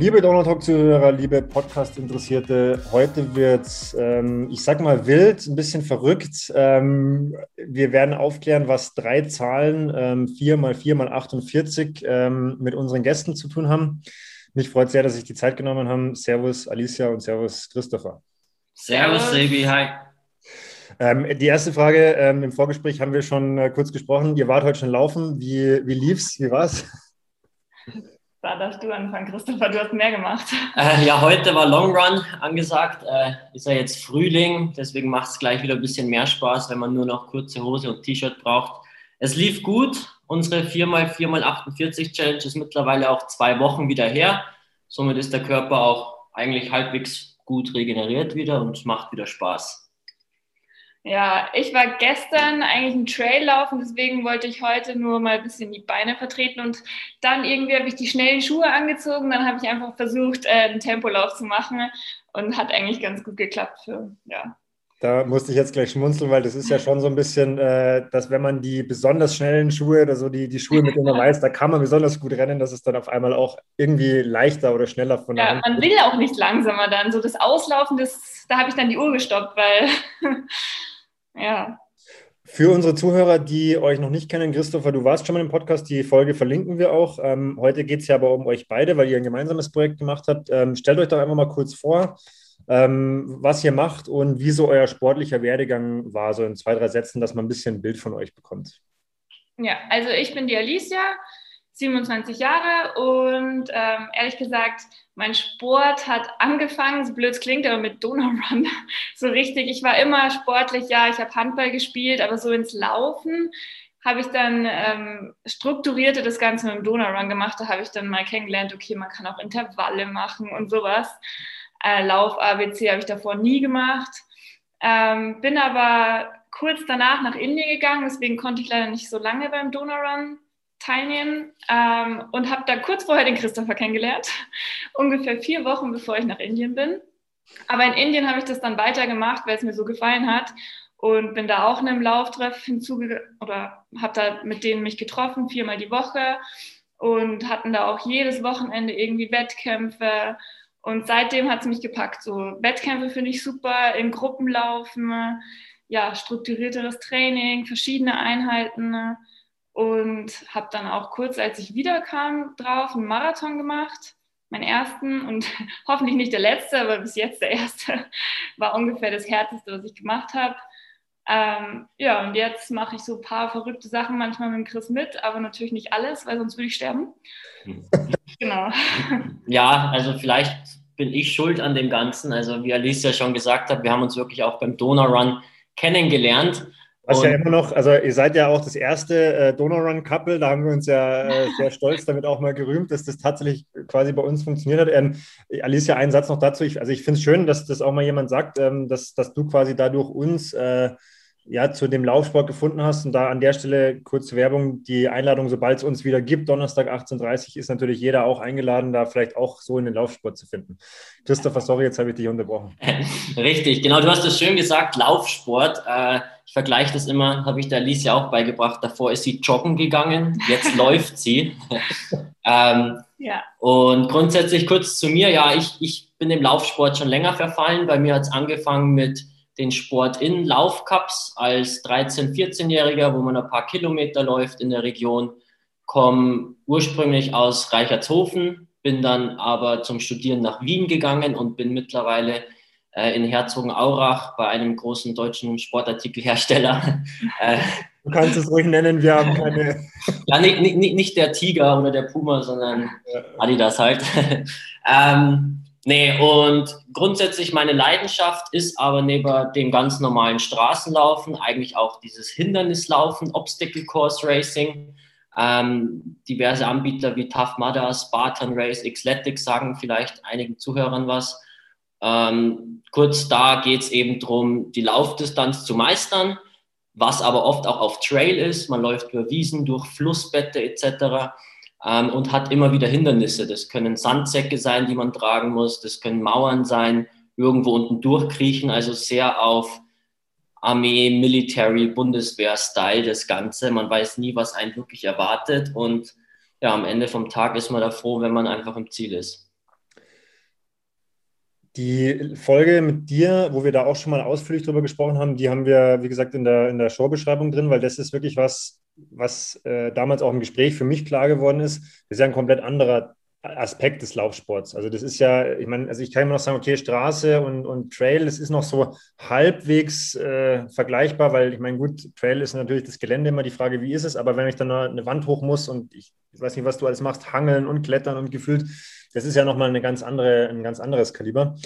Liebe Donald Talk-Zuhörer, liebe Podcast-Interessierte, heute wird ähm, ich sag mal wild, ein bisschen verrückt. Ähm, wir werden aufklären, was drei Zahlen, ähm, 4 mal 4 mal 48, ähm, mit unseren Gästen zu tun haben. Mich freut sehr, dass sich die Zeit genommen haben. Servus Alicia und Servus Christopher. Servus Sebi, hi. Ähm, die erste Frage ähm, im Vorgespräch haben wir schon äh, kurz gesprochen. Ihr wart heute schon laufen. Wie, wie lief's? Wie war's? Da darfst du anfangen, Christopher, du hast mehr gemacht. Äh, ja, heute war Long Run angesagt. Äh, ist ja jetzt Frühling, deswegen macht es gleich wieder ein bisschen mehr Spaß, wenn man nur noch kurze Hose und T-Shirt braucht. Es lief gut. Unsere 4x4x48 Challenge ist mittlerweile auch zwei Wochen wieder her. Somit ist der Körper auch eigentlich halbwegs gut regeneriert wieder und macht wieder Spaß. Ja, ich war gestern eigentlich ein Trail laufen, deswegen wollte ich heute nur mal ein bisschen die Beine vertreten und dann irgendwie habe ich die schnellen Schuhe angezogen, dann habe ich einfach versucht, äh, einen Tempolauf zu machen und hat eigentlich ganz gut geklappt für, ja. Da musste ich jetzt gleich schmunzeln, weil das ist ja schon so ein bisschen, äh, dass wenn man die besonders schnellen Schuhe oder so die, die Schuhe, mit denen man weiß, da kann man besonders gut rennen, dass es dann auf einmal auch irgendwie leichter oder schneller von der ja, Hand man will auch nicht langsamer dann. So das Auslaufen, das, da habe ich dann die Uhr gestoppt, weil Ja. Für unsere Zuhörer, die euch noch nicht kennen, Christopher, du warst schon mal im Podcast, die Folge verlinken wir auch. Ähm, heute geht es ja aber um euch beide, weil ihr ein gemeinsames Projekt gemacht habt. Ähm, stellt euch doch einfach mal kurz vor, ähm, was ihr macht und wie so euer sportlicher Werdegang war, so in zwei, drei Sätzen, dass man ein bisschen ein Bild von euch bekommt. Ja, also ich bin die Alicia, 27 Jahre und ähm, ehrlich gesagt, mein Sport hat angefangen, so blöd klingt, aber mit Donau-Run so richtig. Ich war immer sportlich, ja, ich habe Handball gespielt, aber so ins Laufen habe ich dann ähm, strukturierte das Ganze mit dem Donau-Run gemacht. Da habe ich dann mal kennengelernt, okay, man kann auch Intervalle machen und sowas. Äh, Lauf-ABC habe ich davor nie gemacht. Ähm, bin aber kurz danach nach Indien gegangen, deswegen konnte ich leider nicht so lange beim Donau-Run teilnehmen ähm, und habe da kurz vorher den Christopher kennengelernt, ungefähr vier Wochen bevor ich nach Indien bin. Aber in Indien habe ich das dann weitergemacht, weil es mir so gefallen hat und bin da auch in einem Lauftreff hinzugegangen oder habe da mit denen mich getroffen, viermal die Woche und hatten da auch jedes Wochenende irgendwie Wettkämpfe. Und seitdem hat es mich gepackt. So Wettkämpfe finde ich super, in Gruppen laufen, ja, strukturierteres Training, verschiedene Einheiten und habe dann auch kurz, als ich wiederkam, drauf einen Marathon gemacht, meinen ersten und hoffentlich nicht der letzte, aber bis jetzt der erste war ungefähr das härteste, was ich gemacht habe. Ähm, ja, und jetzt mache ich so ein paar verrückte Sachen manchmal mit dem Chris mit, aber natürlich nicht alles, weil sonst würde ich sterben. genau. Ja, also vielleicht bin ich schuld an dem Ganzen. Also wie Alice ja schon gesagt hat, wir haben uns wirklich auch beim Donau Run kennengelernt. Was ja immer noch, also ihr seid ja auch das erste äh, Donau-Run-Couple, da haben wir uns ja äh, sehr stolz damit auch mal gerühmt, dass das tatsächlich quasi bei uns funktioniert hat. Ähm, Alicia, einen Satz noch dazu. Ich, also ich finde es schön, dass das auch mal jemand sagt, ähm, dass, dass du quasi dadurch uns äh, ja, zu dem Laufsport gefunden hast. Und da an der Stelle kurze Werbung, die Einladung, sobald es uns wieder gibt, Donnerstag 18.30 Uhr, ist natürlich jeder auch eingeladen, da vielleicht auch so in den Laufsport zu finden. Christopher, sorry, jetzt habe ich dich unterbrochen. Richtig, genau, du hast es schön gesagt, Laufsport. Äh, ich vergleiche das immer, habe ich der Alicia auch beigebracht. Davor ist sie joggen gegangen, jetzt läuft sie. ähm, ja. Und grundsätzlich kurz zu mir, ja, ich, ich bin dem Laufsport schon länger verfallen. Bei mir hat es angefangen mit den Sport in Laufcups als 13-, 14-Jähriger, wo man ein paar Kilometer läuft in der Region. Komme ursprünglich aus Reichertshofen, bin dann aber zum Studieren nach Wien gegangen und bin mittlerweile äh, in Herzogenaurach bei einem großen deutschen Sportartikelhersteller. Äh, du kannst es ruhig nennen, wir haben keine. ja, nicht, nicht, nicht der Tiger oder der Puma, sondern Adidas halt. ähm, Nee, und grundsätzlich meine Leidenschaft ist aber neben dem ganz normalen Straßenlaufen eigentlich auch dieses Hindernislaufen, Obstacle Course Racing. Ähm, diverse Anbieter wie Tough Mudder, Spartan Race, Xletics sagen vielleicht einigen Zuhörern was. Ähm, kurz da geht es eben darum, die Laufdistanz zu meistern, was aber oft auch auf Trail ist. Man läuft über Wiesen, durch Flussbette etc ähm, und hat immer wieder Hindernisse. Das können Sandsäcke sein, die man tragen muss, das können Mauern sein, irgendwo unten durchkriechen, also sehr auf Armee, Military, Bundeswehr-Style das Ganze. Man weiß nie, was einen wirklich erwartet und ja, am Ende vom Tag ist man da froh, wenn man einfach im Ziel ist. Die Folge mit dir, wo wir da auch schon mal ausführlich drüber gesprochen haben, die haben wir, wie gesagt, in der, in der Showbeschreibung drin, weil das ist wirklich was, was äh, damals auch im Gespräch für mich klar geworden ist. Ist ja ein komplett anderer Aspekt des Laufsports. Also das ist ja, ich meine, also ich kann immer noch sagen, okay, Straße und, und Trail, das ist noch so halbwegs äh, vergleichbar, weil ich meine, gut, Trail ist natürlich das Gelände immer die Frage, wie ist es, aber wenn ich dann eine Wand hoch muss und ich, weiß nicht, was du alles machst, hangeln und klettern und gefühlt, das ist ja nochmal ein ganz anderes Kaliber.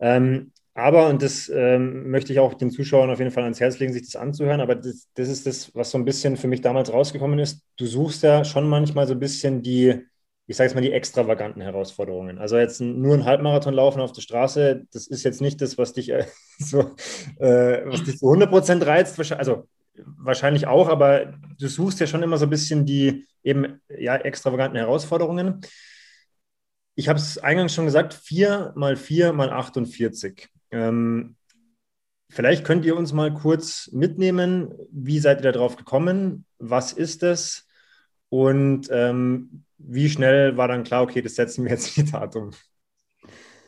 Ähm, aber, und das ähm, möchte ich auch den Zuschauern auf jeden Fall ans Herz legen, sich das anzuhören, aber das, das ist das, was so ein bisschen für mich damals rausgekommen ist. Du suchst ja schon manchmal so ein bisschen die, ich sage jetzt mal, die extravaganten Herausforderungen. Also jetzt nur ein Halbmarathon laufen auf der Straße, das ist jetzt nicht das, was dich äh, so, äh, was dich zu 100 Prozent reizt. Also wahrscheinlich auch, aber du suchst ja schon immer so ein bisschen die eben ja extravaganten Herausforderungen. Ich habe es eingangs schon gesagt, 4 mal 4 mal 48. Ähm, vielleicht könnt ihr uns mal kurz mitnehmen, wie seid ihr darauf gekommen? Was ist das? Und ähm, wie schnell war dann klar, okay, das setzen wir jetzt in die Tat um?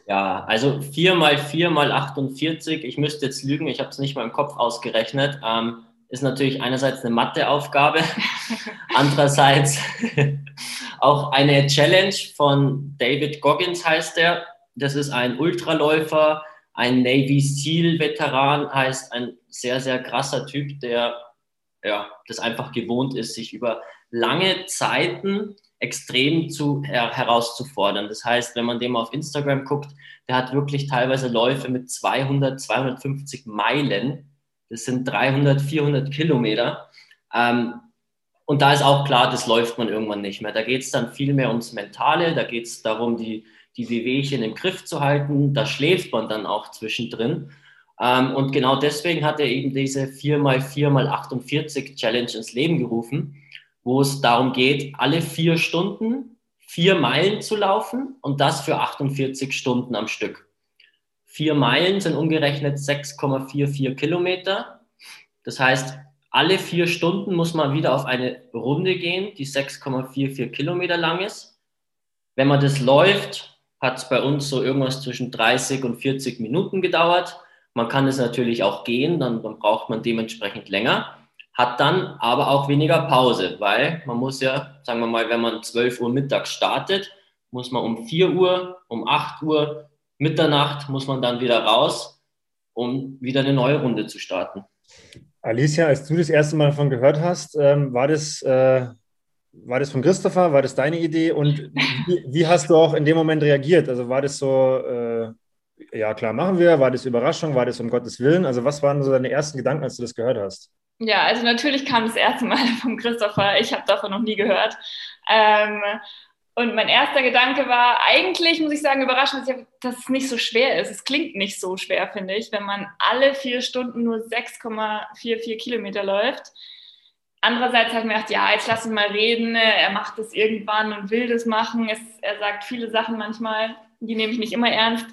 Ja, also 4 mal 4 mal 48, ich müsste jetzt lügen, ich habe es nicht mal im Kopf ausgerechnet, ähm, ist natürlich einerseits eine Matheaufgabe, andererseits auch eine Challenge von David Goggins heißt er. Das ist ein Ultraläufer, ein Navy SEAL-Veteran, heißt ein sehr, sehr krasser Typ, der ja, das einfach gewohnt ist, sich über lange Zeiten extrem zu, her, herauszufordern. Das heißt, wenn man dem auf Instagram guckt, der hat wirklich teilweise Läufe mit 200, 250 Meilen. Das sind 300, 400 Kilometer. Ähm, und da ist auch klar, das läuft man irgendwann nicht mehr. Da geht es dann viel mehr ums Mentale, da geht es darum, die, die Wehwehchen im Griff zu halten. Da schläft man dann auch zwischendrin. Ähm, und genau deswegen hat er eben diese 4x4x48 Challenge ins Leben gerufen wo es darum geht, alle vier Stunden vier Meilen zu laufen und das für 48 Stunden am Stück. Vier Meilen sind umgerechnet 6,44 Kilometer. Das heißt, alle vier Stunden muss man wieder auf eine Runde gehen, die 6,44 Kilometer lang ist. Wenn man das läuft, hat es bei uns so irgendwas zwischen 30 und 40 Minuten gedauert. Man kann es natürlich auch gehen, dann, dann braucht man dementsprechend länger hat dann aber auch weniger Pause, weil man muss ja, sagen wir mal, wenn man 12 Uhr mittags startet, muss man um 4 Uhr, um 8 Uhr, Mitternacht muss man dann wieder raus, um wieder eine neue Runde zu starten. Alicia, als du das erste Mal davon gehört hast, ähm, war, das, äh, war das von Christopher, war das deine Idee und wie, wie, hast du auch in dem Moment reagiert? Also war das so, äh, ja klar, machen wir, war das Überraschung, war das um Gottes Willen? Also was waren so deine ersten Gedanken, als du das gehört hast? Ja, also natürlich kam das erste Mal vom Christopher. Ich habe davon noch nie gehört. Ähm, und mein erster Gedanke war, eigentlich muss ich sagen, überraschend, dass es nicht so schwer ist. Es klingt nicht so schwer, finde ich, wenn man alle vier Stunden nur 6,44 Kilometer läuft. Andererseits habe ich mir gedacht, ja, jetzt lass ihn mal reden. Er macht das irgendwann und will das machen. Es, er sagt viele Sachen manchmal, die nehme ich nicht immer ernst.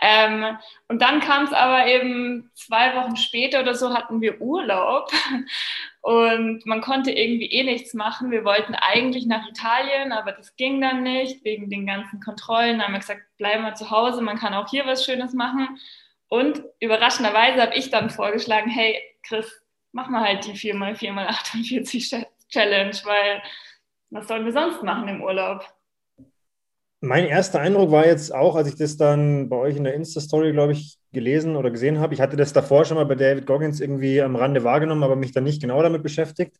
Ähm, und dann kam es aber eben zwei Wochen später oder so hatten wir Urlaub und man konnte irgendwie eh nichts machen. Wir wollten eigentlich nach Italien, aber das ging dann nicht wegen den ganzen Kontrollen. Da haben wir gesagt, bleiben wir zu Hause, man kann auch hier was Schönes machen. Und überraschenderweise habe ich dann vorgeschlagen, hey Chris, mach mal halt die 4x4x48 Challenge, weil was sollen wir sonst machen im Urlaub? Mein erster Eindruck war jetzt auch, als ich das dann bei euch in der Insta-Story, glaube ich, gelesen oder gesehen habe. Ich hatte das davor schon mal bei David Goggins irgendwie am Rande wahrgenommen, aber mich dann nicht genau damit beschäftigt.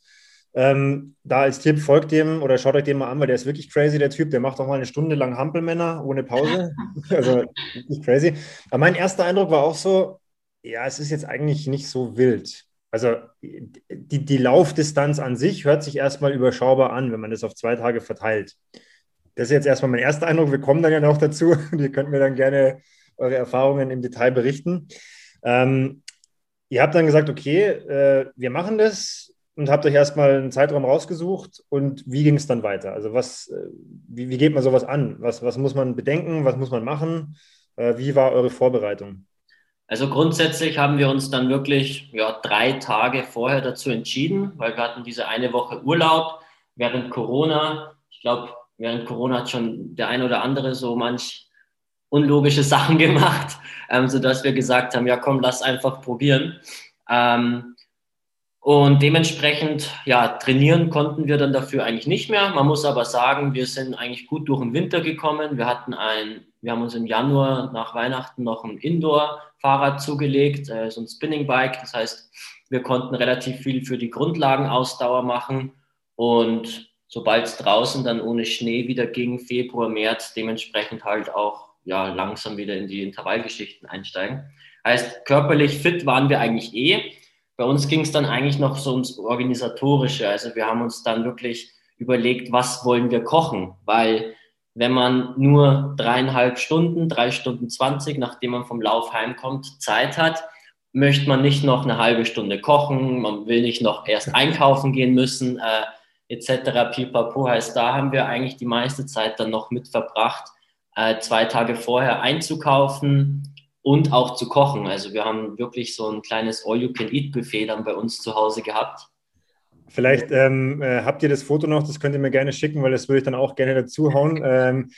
Ähm, da als Tipp folgt dem oder schaut euch den mal an, weil der ist wirklich crazy, der Typ. Der macht auch mal eine Stunde lang Hampelmänner ohne Pause. also wirklich crazy. Aber mein erster Eindruck war auch so, ja, es ist jetzt eigentlich nicht so wild. Also die, die Laufdistanz an sich hört sich erstmal überschaubar an, wenn man das auf zwei Tage verteilt. Das ist jetzt erstmal mein erster Eindruck. Wir kommen dann ja noch dazu ihr könnt mir dann gerne eure Erfahrungen im Detail berichten. Ähm, ihr habt dann gesagt, okay, äh, wir machen das und habt euch erstmal einen Zeitraum rausgesucht und wie ging es dann weiter? Also was, äh, wie, wie, geht man sowas an? Was, was muss man bedenken? Was muss man machen? Äh, wie war eure Vorbereitung? Also grundsätzlich haben wir uns dann wirklich ja, drei Tage vorher dazu entschieden, weil wir hatten diese eine Woche Urlaub während Corona. Ich glaube, während Corona hat schon der ein oder andere so manch unlogische Sachen gemacht, ähm, sodass wir gesagt haben, ja komm, lass einfach probieren. Ähm, und dementsprechend, ja, trainieren konnten wir dann dafür eigentlich nicht mehr. Man muss aber sagen, wir sind eigentlich gut durch den Winter gekommen. Wir hatten ein, wir haben uns im Januar nach Weihnachten noch ein Indoor-Fahrrad zugelegt, äh, so ein Spinning-Bike. Das heißt, wir konnten relativ viel für die Grundlagenausdauer machen. Und sobald es draußen dann ohne Schnee wieder ging, Februar, März, dementsprechend halt auch ja, langsam wieder in die Intervallgeschichten einsteigen. Heißt, körperlich fit waren wir eigentlich eh. Bei uns ging es dann eigentlich noch so ums Organisatorische. Also wir haben uns dann wirklich überlegt, was wollen wir kochen, weil wenn man nur dreieinhalb Stunden, drei Stunden zwanzig, nachdem man vom Lauf heimkommt, Zeit hat, möchte man nicht noch eine halbe Stunde kochen, man will nicht noch erst einkaufen gehen müssen, äh, etc. Pipapo heißt, da haben wir eigentlich die meiste Zeit dann noch mit verbracht, äh, zwei Tage vorher einzukaufen, und auch zu kochen. Also wir haben wirklich so ein kleines All-You-Can-Eat-Buffet dann bei uns zu Hause gehabt. Vielleicht ähm, äh, habt ihr das Foto noch, das könnt ihr mir gerne schicken, weil das würde ich dann auch gerne dazu hauen. Ähm,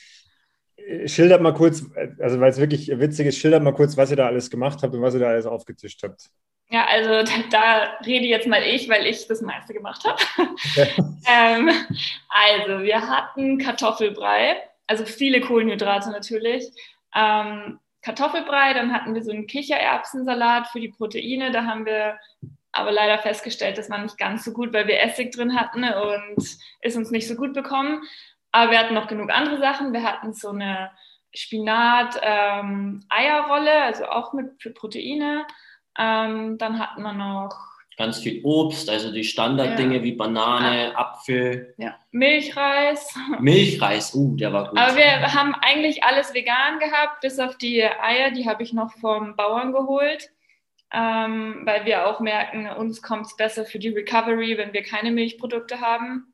schildert mal kurz, also weil es wirklich witzig ist, schildert mal kurz, was ihr da alles gemacht habt und was ihr da alles aufgetischt habt. Ja, also da, da rede jetzt mal ich, weil ich das meiste gemacht habe. ähm, also wir hatten Kartoffelbrei, also viele Kohlenhydrate natürlich. Ähm, Kartoffelbrei, dann hatten wir so einen Kichererbsensalat für die Proteine. Da haben wir aber leider festgestellt, das war nicht ganz so gut, weil wir Essig drin hatten und ist uns nicht so gut bekommen. Aber wir hatten noch genug andere Sachen. Wir hatten so eine Spinat-Eierrolle, ähm, also auch mit für Proteine. Ähm, dann hatten wir noch ganz viel Obst, also die Standarddinge ja. wie Banane, Apfel. Ja. Milchreis. Milchreis, uh, der war gut. Aber wir haben eigentlich alles vegan gehabt, bis auf die Eier, die habe ich noch vom Bauern geholt. Ähm, weil wir auch merken, uns kommt es besser für die Recovery, wenn wir keine Milchprodukte haben.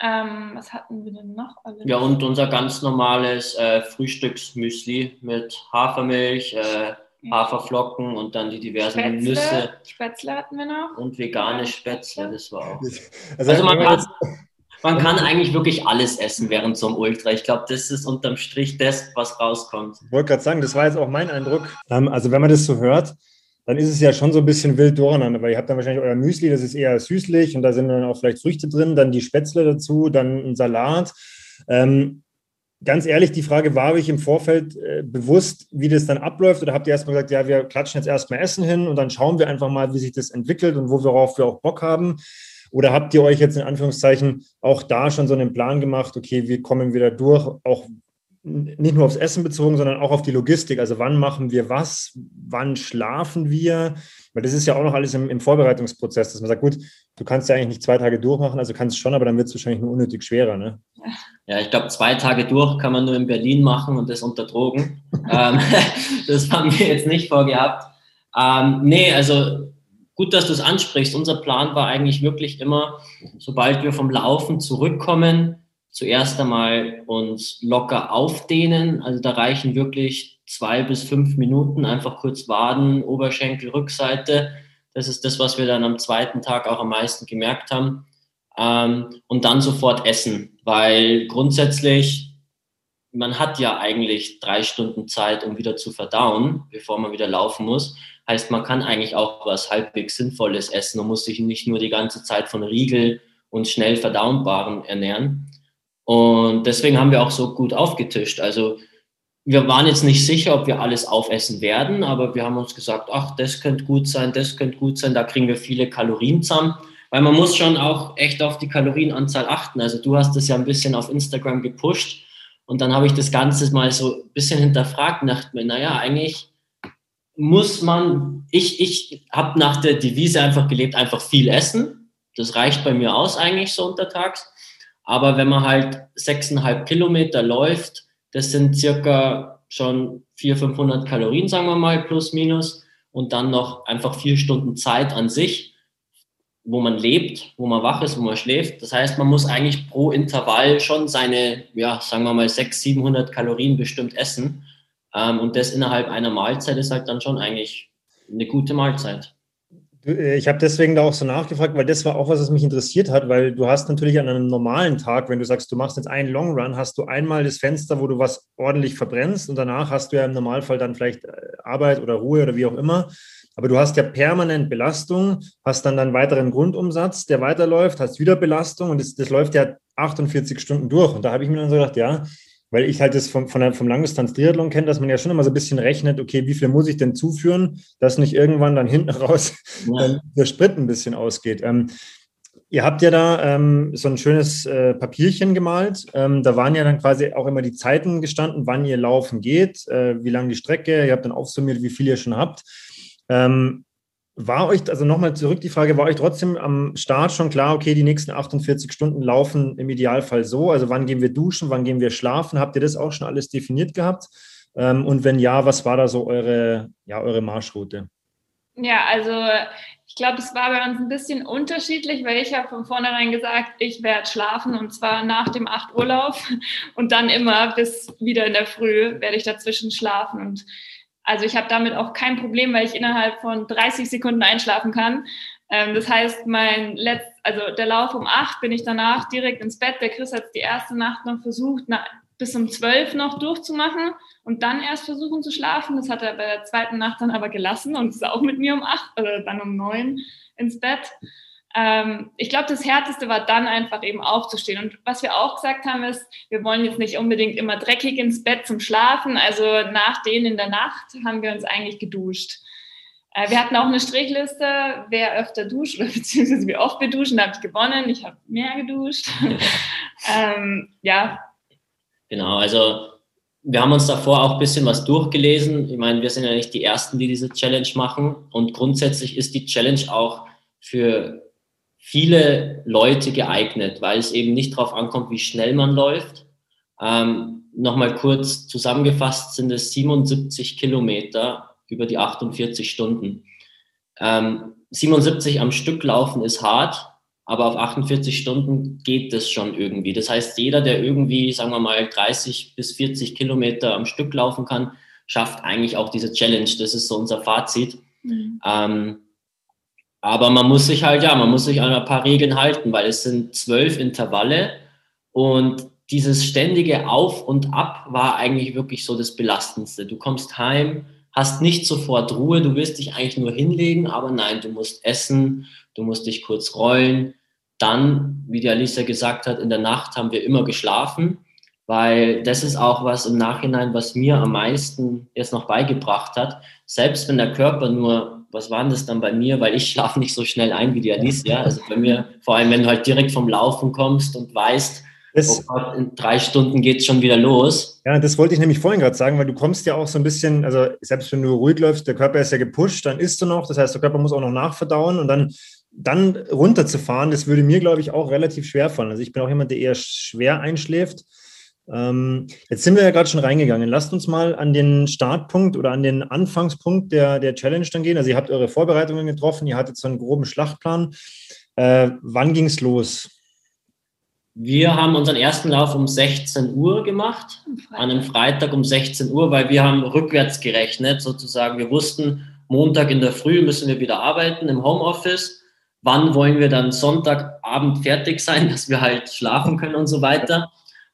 Ähm, was hatten wir denn noch? Alles? Ja, und unser ganz normales äh, Frühstücksmüsli mit Hafermilch, äh, Haferflocken und dann die diversen Spätzle. Nüsse. Spätzle hatten wir noch. Und vegane Spätzle, das war auch. Also, also man, kann, man kann eigentlich wirklich alles essen während so einem Ultra. Ich glaube, das ist unterm Strich das, was rauskommt. Ich wollte gerade sagen, das war jetzt auch mein Eindruck. Ähm, also wenn man das so hört, dann ist es ja schon so ein bisschen wild durcheinander, weil ihr habt dann wahrscheinlich euer Müsli, das ist eher süßlich und da sind dann auch vielleicht Früchte drin, dann die Spätzle dazu, dann ein Salat. Ähm, ganz ehrlich, die Frage war euch im Vorfeld äh, bewusst, wie das dann abläuft? Oder habt ihr erstmal gesagt, ja, wir klatschen jetzt erstmal Essen hin und dann schauen wir einfach mal, wie sich das entwickelt und worauf wir auch Bock haben? Oder habt ihr euch jetzt in Anführungszeichen auch da schon so einen Plan gemacht, okay, wir kommen wieder durch, auch nicht nur aufs Essen bezogen, sondern auch auf die Logistik. Also wann machen wir was, wann schlafen wir? Weil das ist ja auch noch alles im, im Vorbereitungsprozess, dass man sagt, gut, du kannst ja eigentlich nicht zwei Tage durchmachen, also kannst schon, aber dann wird es wahrscheinlich nur unnötig schwerer. Ne? Ja, ich glaube, zwei Tage durch kann man nur in Berlin machen und das unter Drogen. ähm, das haben wir jetzt nicht vorgehabt. Ähm, nee, also gut, dass du es ansprichst. Unser Plan war eigentlich wirklich immer, sobald wir vom Laufen zurückkommen, zuerst einmal uns locker aufdehnen. Also da reichen wirklich zwei bis fünf Minuten, einfach kurz Waden, Oberschenkel, Rückseite. Das ist das, was wir dann am zweiten Tag auch am meisten gemerkt haben. Ähm, und dann sofort essen, weil grundsätzlich, man hat ja eigentlich drei Stunden Zeit, um wieder zu verdauen, bevor man wieder laufen muss. Heißt, man kann eigentlich auch was halbwegs Sinnvolles essen und muss sich nicht nur die ganze Zeit von Riegel und schnell verdauenbaren ernähren. Und deswegen haben wir auch so gut aufgetischt. Also wir waren jetzt nicht sicher, ob wir alles aufessen werden, aber wir haben uns gesagt, ach, das könnte gut sein, das könnte gut sein, da kriegen wir viele Kalorien zusammen. Weil man muss schon auch echt auf die Kalorienanzahl achten. Also du hast das ja ein bisschen auf Instagram gepusht und dann habe ich das Ganze mal so ein bisschen hinterfragt und dachte mir, naja, eigentlich muss man, ich, ich habe nach der Devise einfach gelebt, einfach viel essen. Das reicht bei mir aus eigentlich so untertags. Aber wenn man halt sechseinhalb Kilometer läuft, das sind circa schon 400, 500 Kalorien, sagen wir mal, plus minus. Und dann noch einfach vier Stunden Zeit an sich wo man lebt, wo man wach ist, wo man schläft. Das heißt, man muss eigentlich pro Intervall schon seine, ja, sagen wir mal, 600, 700 Kalorien bestimmt essen. Ähm, und das innerhalb einer Mahlzeit ist halt dann schon eigentlich eine gute Mahlzeit. Äh, ich habe deswegen da auch so nachgefragt, weil das war auch was, was mich interessiert hat, weil du hast natürlich an einem normalen Tag, wenn du sagst, du machst jetzt einen Long Run, hast du einmal das Fenster, wo du was ordentlich verbrennst und danach hast du ja im Normalfall dann vielleicht äh, Arbeit oder Ruhe oder wie auch immer. Aber du hast ja permanent Belastung, hast dann einen weiteren Grundumsatz, der weiterläuft, hast wieder Belastung und das, das läuft ja 48 Stunden durch. Und da habe ich mir dann so gedacht, ja, weil ich halt das vom, von der, vom Langdistanz-Triathlon kenne, dass man ja schon immer so ein bisschen rechnet, okay, wie viel muss ich denn zuführen, dass nicht irgendwann dann hinten raus ja. der Sprit ein bisschen ausgeht. Ähm, ihr habt ja da ähm, so ein schönes äh, Papierchen gemalt. Ähm, da waren ja dann quasi auch immer die Zeiten gestanden, wann ihr laufen geht, äh, wie lang die Strecke. Ihr habt dann aufsummiert, wie viel ihr schon habt. Ähm, war euch, also nochmal zurück die Frage, war euch trotzdem am Start schon klar, okay, die nächsten 48 Stunden laufen im Idealfall so? Also wann gehen wir duschen, wann gehen wir schlafen? Habt ihr das auch schon alles definiert gehabt? Ähm, und wenn ja, was war da so eure, ja, eure Marschroute? Ja, also ich glaube, es war bei uns ein bisschen unterschiedlich, weil ich habe von vornherein gesagt, ich werde schlafen und zwar nach dem 8 Urlaub und dann immer bis wieder in der Früh werde ich dazwischen schlafen und also ich habe damit auch kein Problem, weil ich innerhalb von 30 Sekunden einschlafen kann. Ähm, das heißt, mein letzt, also der Lauf um acht bin ich danach direkt ins Bett. Der Chris hat die erste Nacht noch versucht, na, bis um zwölf noch durchzumachen und dann erst versuchen zu schlafen. Das hat er bei der zweiten Nacht dann aber gelassen und ist auch mit mir um acht, oder also dann um neun ins Bett. Ähm, ich glaube, das Härteste war dann einfach eben aufzustehen. Und was wir auch gesagt haben, ist, wir wollen jetzt nicht unbedingt immer dreckig ins Bett zum Schlafen. Also nach denen in der Nacht haben wir uns eigentlich geduscht. Äh, wir hatten auch eine Strichliste, wer öfter duscht oder beziehungsweise wie oft wir duschen. Da habe ich gewonnen. Ich habe mehr geduscht. ähm, ja. Genau, also wir haben uns davor auch ein bisschen was durchgelesen. Ich meine, wir sind ja nicht die Ersten, die diese Challenge machen. Und grundsätzlich ist die Challenge auch für viele Leute geeignet, weil es eben nicht darauf ankommt, wie schnell man läuft. Ähm, Nochmal kurz zusammengefasst sind es 77 Kilometer über die 48 Stunden. Ähm, 77 am Stück laufen ist hart, aber auf 48 Stunden geht das schon irgendwie. Das heißt, jeder, der irgendwie, sagen wir mal, 30 bis 40 Kilometer am Stück laufen kann, schafft eigentlich auch diese Challenge. Das ist so unser Fazit. Mhm. Ähm, aber man muss sich halt, ja, man muss sich an ein paar Regeln halten, weil es sind zwölf Intervalle und dieses ständige Auf und Ab war eigentlich wirklich so das Belastendste. Du kommst heim, hast nicht sofort Ruhe, du willst dich eigentlich nur hinlegen, aber nein, du musst essen, du musst dich kurz rollen. Dann, wie die Alicia gesagt hat, in der Nacht haben wir immer geschlafen, weil das ist auch was im Nachhinein, was mir am meisten jetzt noch beigebracht hat. Selbst wenn der Körper nur was war denn das dann bei mir? Weil ich schlafe nicht so schnell ein wie die Alicia. Also bei mir, vor allem wenn du halt direkt vom Laufen kommst und weißt, das, oh Gott, in drei Stunden geht es schon wieder los. Ja, das wollte ich nämlich vorhin gerade sagen, weil du kommst ja auch so ein bisschen, also selbst wenn du ruhig läufst, der Körper ist ja gepusht, dann isst du noch, das heißt, der Körper muss auch noch nachverdauen und dann, dann runterzufahren, das würde mir, glaube ich, auch relativ schwer fallen. Also ich bin auch jemand, der eher schwer einschläft. Ähm, jetzt sind wir ja gerade schon reingegangen. Lasst uns mal an den Startpunkt oder an den Anfangspunkt der, der Challenge dann gehen. Also ihr habt eure Vorbereitungen getroffen, ihr hattet so einen groben Schlachtplan. Äh, wann ging es los? Wir haben unseren ersten Lauf um 16 Uhr gemacht, an einem Freitag um 16 Uhr, weil wir haben rückwärts gerechnet, sozusagen. Wir wussten, Montag in der Früh müssen wir wieder arbeiten im Homeoffice. Wann wollen wir dann Sonntagabend fertig sein, dass wir halt schlafen können und so weiter.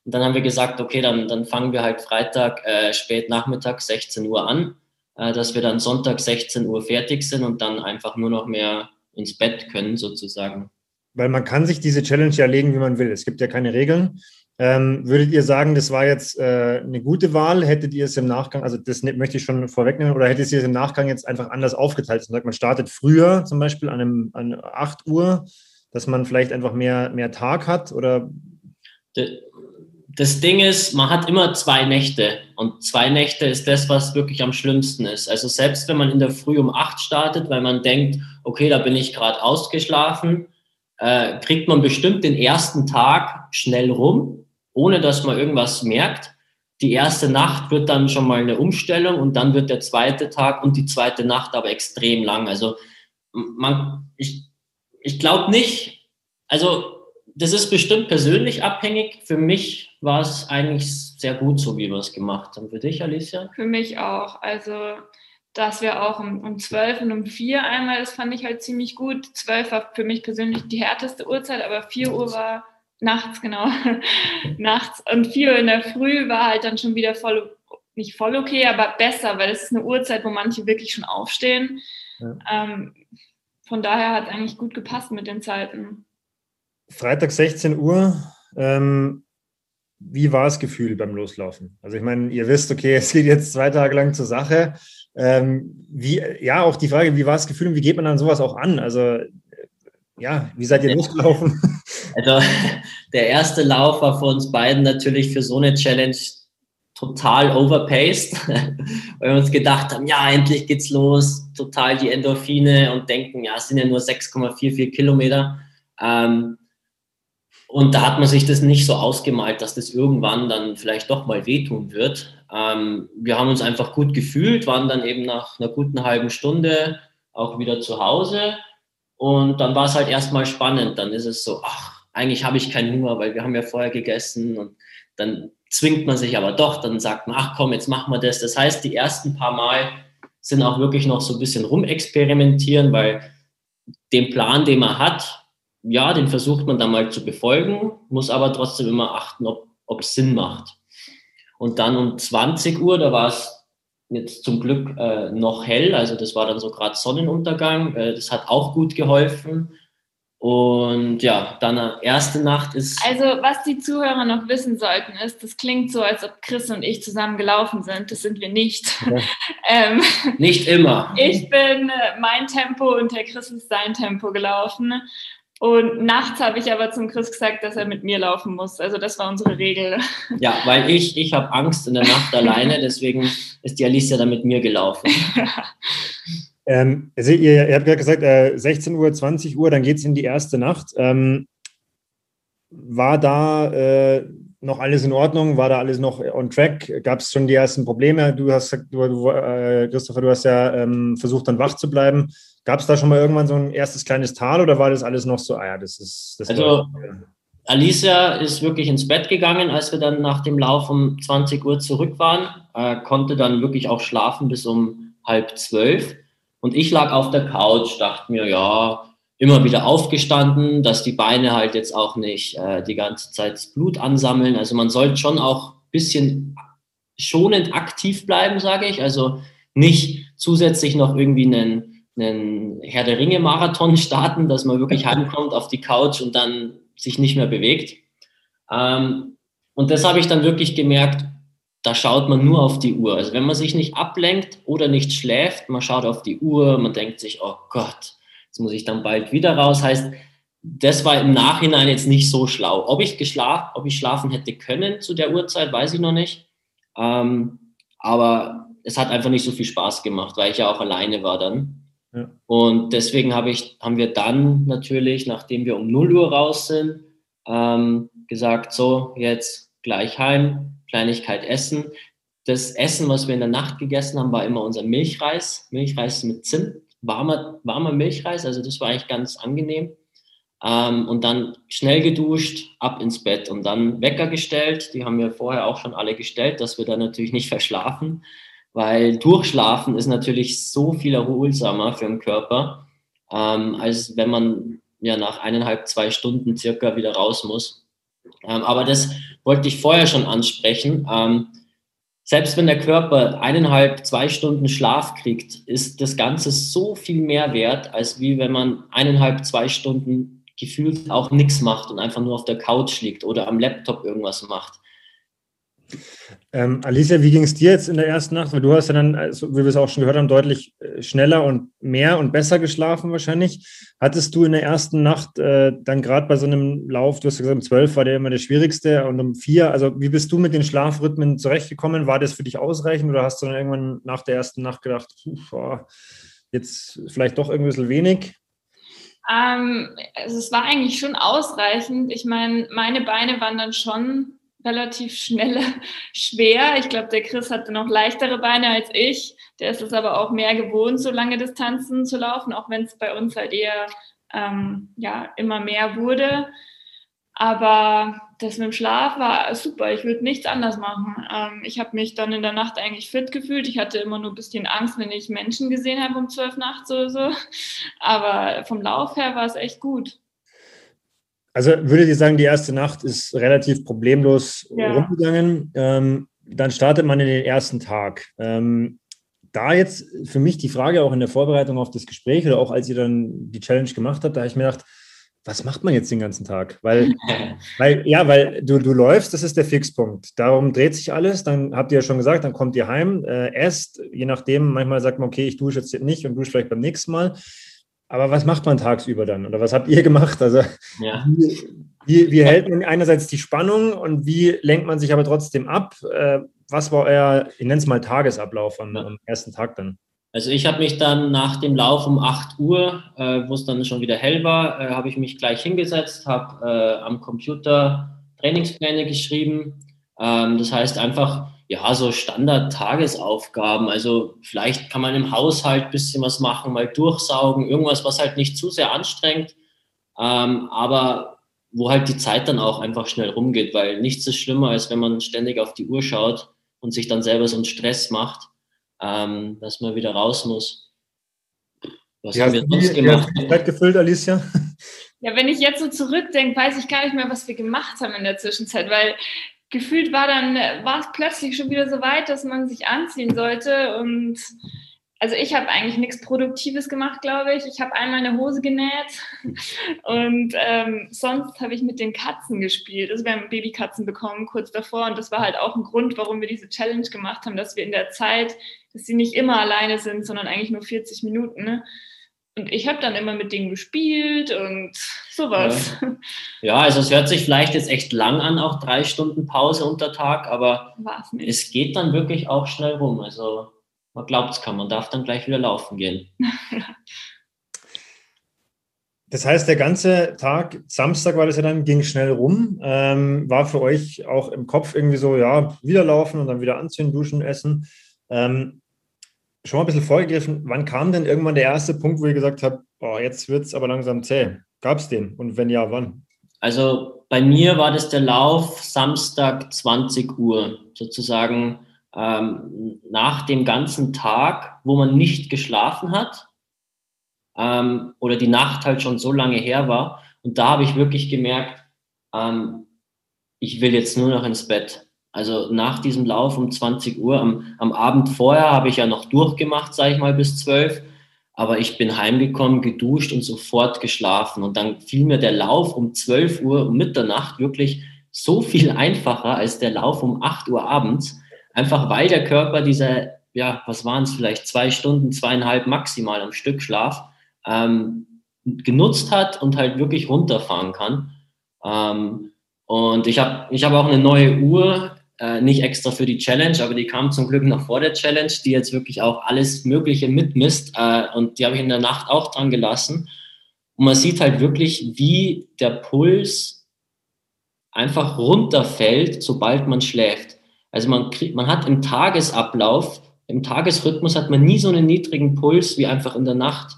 Und dann haben wir gesagt, okay, dann, dann fangen wir halt Freitag äh, spät Nachmittag 16 Uhr an, äh, dass wir dann Sonntag 16 Uhr fertig sind und dann einfach nur noch mehr ins Bett können sozusagen. Weil man kann sich diese Challenge ja legen, wie man will. Es gibt ja keine Regeln. Ähm, würdet ihr sagen, das war jetzt äh, eine gute Wahl? Hättet ihr es im Nachgang, also das ne, möchte ich schon vorwegnehmen, oder hättet ihr es im Nachgang jetzt einfach anders aufgeteilt? Man sagt, man startet früher, zum Beispiel an, einem, an 8 Uhr, dass man vielleicht einfach mehr, mehr Tag hat? Oder? Das Ding ist, man hat immer zwei Nächte und zwei Nächte ist das, was wirklich am schlimmsten ist. Also selbst wenn man in der Früh um acht startet, weil man denkt, okay, da bin ich gerade ausgeschlafen, äh, kriegt man bestimmt den ersten Tag schnell rum, ohne dass man irgendwas merkt. Die erste Nacht wird dann schon mal eine Umstellung und dann wird der zweite Tag und die zweite Nacht aber extrem lang. Also man, ich, ich glaube nicht, also das ist bestimmt persönlich abhängig. Für mich war es eigentlich sehr gut, so wie wir es gemacht haben. Für dich, Alicia? Für mich auch. Also dass wir auch um, um 12 und um 4 einmal, das fand ich halt ziemlich gut. 12 war für mich persönlich die härteste Uhrzeit, aber 4 Uhr war nachts, genau, nachts. Und 4 Uhr in der Früh war halt dann schon wieder voll, nicht voll okay, aber besser, weil es ist eine Uhrzeit, wo manche wirklich schon aufstehen. Ja. Ähm, von daher hat es eigentlich gut gepasst mit den Zeiten. Freitag 16 Uhr. Ähm, wie war das Gefühl beim Loslaufen? Also ich meine, ihr wisst, okay, es geht jetzt zwei Tage lang zur Sache. Ähm, wie, ja, auch die Frage, wie war das Gefühl und wie geht man dann sowas auch an? Also ja, wie seid ihr losgelaufen? Also der erste Lauf war für uns beiden natürlich für so eine Challenge total overpaced, weil wir uns gedacht haben, ja, endlich geht's los, total die Endorphine und denken, ja, es sind ja nur 6,44 Kilometer. Ähm, und da hat man sich das nicht so ausgemalt, dass das irgendwann dann vielleicht doch mal wehtun wird. Ähm, wir haben uns einfach gut gefühlt, waren dann eben nach einer guten halben Stunde auch wieder zu Hause. Und dann war es halt erstmal spannend. Dann ist es so, ach, eigentlich habe ich keinen Hunger, weil wir haben ja vorher gegessen. Und dann zwingt man sich aber doch, dann sagt man, ach komm, jetzt machen wir das. Das heißt, die ersten paar Mal sind auch wirklich noch so ein bisschen rumexperimentieren, weil den Plan, den man hat, ja, den versucht man dann mal zu befolgen, muss aber trotzdem immer achten, ob es Sinn macht. Und dann um 20 Uhr, da war es jetzt zum Glück äh, noch hell, also das war dann so gerade Sonnenuntergang, äh, das hat auch gut geholfen. Und ja, dann erste Nacht ist. Also, was die Zuhörer noch wissen sollten, ist, das klingt so, als ob Chris und ich zusammen gelaufen sind. Das sind wir nicht. Ja. ähm, nicht immer. Ich bin äh, mein Tempo und der Chris ist sein Tempo gelaufen. Und nachts habe ich aber zum Chris gesagt, dass er mit mir laufen muss. Also das war unsere Regel. Ja, weil ich, ich habe Angst in der Nacht alleine, deswegen ist die Alicia dann mit mir gelaufen. ähm, also ihr, ihr, habt gerade gesagt, äh, 16 Uhr, 20 Uhr, dann geht es in die erste Nacht. Ähm, war da äh, noch alles in Ordnung? War da alles noch on track? Gab es schon die ersten Probleme? Du hast du, äh, Christopher, du hast ja ähm, versucht, dann wach zu bleiben. Gab es da schon mal irgendwann so ein erstes kleines Tal oder war das alles noch so, ah ja, das ist. Das also, Alicia ist wirklich ins Bett gegangen, als wir dann nach dem Lauf um 20 Uhr zurück waren, äh, konnte dann wirklich auch schlafen bis um halb zwölf. Und ich lag auf der Couch, dachte mir, ja, immer wieder aufgestanden, dass die Beine halt jetzt auch nicht äh, die ganze Zeit das Blut ansammeln. Also man sollte schon auch ein bisschen schonend aktiv bleiben, sage ich. Also nicht zusätzlich noch irgendwie einen einen Herr der Ringe Marathon starten, dass man wirklich heimkommt auf die Couch und dann sich nicht mehr bewegt. Ähm, und das habe ich dann wirklich gemerkt, da schaut man nur auf die Uhr. Also wenn man sich nicht ablenkt oder nicht schläft, man schaut auf die Uhr, man denkt sich, oh Gott, jetzt muss ich dann bald wieder raus. Heißt, das war im Nachhinein jetzt nicht so schlau. Ob ich geschlafen, ob ich schlafen hätte können zu der Uhrzeit, weiß ich noch nicht. Ähm, aber es hat einfach nicht so viel Spaß gemacht, weil ich ja auch alleine war dann. Und deswegen habe ich, haben wir dann natürlich, nachdem wir um 0 Uhr raus sind, ähm, gesagt, so, jetzt gleich heim, Kleinigkeit essen. Das Essen, was wir in der Nacht gegessen haben, war immer unser Milchreis. Milchreis mit Zimt, warmer, warmer Milchreis, also das war eigentlich ganz angenehm. Ähm, und dann schnell geduscht, ab ins Bett und dann Wecker gestellt. Die haben wir vorher auch schon alle gestellt, dass wir dann natürlich nicht verschlafen weil Durchschlafen ist natürlich so viel erholsamer für den Körper, ähm, als wenn man ja nach eineinhalb, zwei Stunden circa wieder raus muss. Ähm, aber das wollte ich vorher schon ansprechen. Ähm, selbst wenn der Körper eineinhalb, zwei Stunden Schlaf kriegt, ist das Ganze so viel mehr wert, als wie wenn man eineinhalb, zwei Stunden gefühlt auch nichts macht und einfach nur auf der Couch liegt oder am Laptop irgendwas macht. Ähm, Alicia, wie ging es dir jetzt in der ersten Nacht? Weil du hast ja dann, also, wie wir es auch schon gehört haben, deutlich äh, schneller und mehr und besser geschlafen wahrscheinlich. Hattest du in der ersten Nacht äh, dann gerade bei so einem Lauf, du hast gesagt, um zwölf war der immer der schwierigste und um vier, also wie bist du mit den Schlafrhythmen zurechtgekommen? War das für dich ausreichend oder hast du dann irgendwann nach der ersten Nacht gedacht, boah, jetzt vielleicht doch irgendwie ein bisschen wenig? Ähm, also es war eigentlich schon ausreichend. Ich meine, meine Beine waren dann schon relativ schnell schwer. Ich glaube, der Chris hatte noch leichtere Beine als ich. Der ist es aber auch mehr gewohnt, so lange Distanzen zu laufen, auch wenn es bei uns halt eher ähm, ja, immer mehr wurde. Aber das mit dem Schlaf war super. Ich würde nichts anders machen. Ähm, ich habe mich dann in der Nacht eigentlich fit gefühlt. Ich hatte immer nur ein bisschen Angst, wenn ich Menschen gesehen habe um zwölf nachts oder so. Aber vom Lauf her war es echt gut. Also würdet ihr sagen, die erste Nacht ist relativ problemlos ja. rumgegangen. Ähm, dann startet man in den ersten Tag. Ähm, da jetzt für mich die Frage auch in der Vorbereitung auf das Gespräch oder auch als ihr dann die Challenge gemacht habt, da habe ich mir gedacht, was macht man jetzt den ganzen Tag? Weil, weil ja, weil du, du läufst, das ist der Fixpunkt. Darum dreht sich alles. Dann habt ihr ja schon gesagt, dann kommt ihr heim, äh, esst, je nachdem, manchmal sagt man, okay, ich dusche jetzt nicht und dusche vielleicht beim nächsten Mal. Aber was macht man tagsüber dann? Oder was habt ihr gemacht? Also, ja. wie, wie, hält man einerseits die Spannung und wie lenkt man sich aber trotzdem ab? Äh, was war euer, ich nenne es mal Tagesablauf am, am ersten Tag dann? Also ich habe mich dann nach dem Lauf um 8 Uhr, äh, wo es dann schon wieder hell war, äh, habe ich mich gleich hingesetzt, habe äh, am Computer Trainingspläne geschrieben. Ähm, das heißt einfach, ja, so Standard-Tagesaufgaben. Also vielleicht kann man im Haushalt ein bisschen was machen, mal durchsaugen, irgendwas, was halt nicht zu sehr anstrengt, ähm, aber wo halt die Zeit dann auch einfach schnell rumgeht, weil nichts ist schlimmer, als wenn man ständig auf die Uhr schaut und sich dann selber so einen Stress macht ähm, dass man wieder raus muss. Was ja, haben wir sonst gemacht? Zeit gefüllt, Alicia? Ja, wenn ich jetzt so zurückdenke, weiß ich gar nicht mehr, was wir gemacht haben in der Zwischenzeit, weil gefühlt war dann, war es plötzlich schon wieder so weit, dass man sich anziehen sollte und also ich habe eigentlich nichts Produktives gemacht, glaube ich. Ich habe einmal eine Hose genäht und ähm, sonst habe ich mit den Katzen gespielt. Also wir haben Babykatzen bekommen kurz davor und das war halt auch ein Grund, warum wir diese Challenge gemacht haben, dass wir in der Zeit, dass sie nicht immer alleine sind, sondern eigentlich nur 40 Minuten. Ne? Und ich habe dann immer mit denen gespielt und sowas. Ja. ja. also es hört sich vielleicht jetzt echt lang an, auch drei Stunden Pause unter Tag, aber es geht dann wirklich auch schnell rum. Also man glaubt es kann, man darf dann gleich wieder laufen gehen. Das heißt, der ganze Tag, Samstag war das ja dann, ging schnell rum. Ähm, war für euch auch im Kopf irgendwie so, ja, wieder laufen und dann wieder anziehen, duschen, essen. Ähm, schon mal ein bisschen vorgegriffen, wann kam denn irgendwann der erste Punkt, wo ihr gesagt habt, oh, jetzt wird es aber langsam zäh? Gab es den? Und wenn ja, wann? Also bei mir war das der Lauf Samstag 20 Uhr, sozusagen ähm, nach dem ganzen Tag, wo man nicht geschlafen hat ähm, oder die Nacht halt schon so lange her war. Und da habe ich wirklich gemerkt, ähm, ich will jetzt nur noch ins Bett. Also nach diesem Lauf um 20 Uhr, am, am Abend vorher habe ich ja noch durchgemacht, sage ich mal, bis 12. Aber ich bin heimgekommen, geduscht und sofort geschlafen. Und dann fiel mir der Lauf um 12 Uhr um Mitternacht wirklich so viel einfacher als der Lauf um 8 Uhr abends. Einfach weil der Körper diese, ja, was waren es vielleicht, zwei Stunden, zweieinhalb maximal am Stück Schlaf ähm, genutzt hat und halt wirklich runterfahren kann. Ähm, und ich habe ich hab auch eine neue Uhr, äh, nicht extra für die Challenge, aber die kam zum Glück noch vor der Challenge, die jetzt wirklich auch alles Mögliche mitmisst. Äh, und die habe ich in der Nacht auch dran gelassen. Und man sieht halt wirklich, wie der Puls einfach runterfällt, sobald man schläft. Also man, kriegt, man hat im Tagesablauf, im Tagesrhythmus hat man nie so einen niedrigen Puls wie einfach in der Nacht.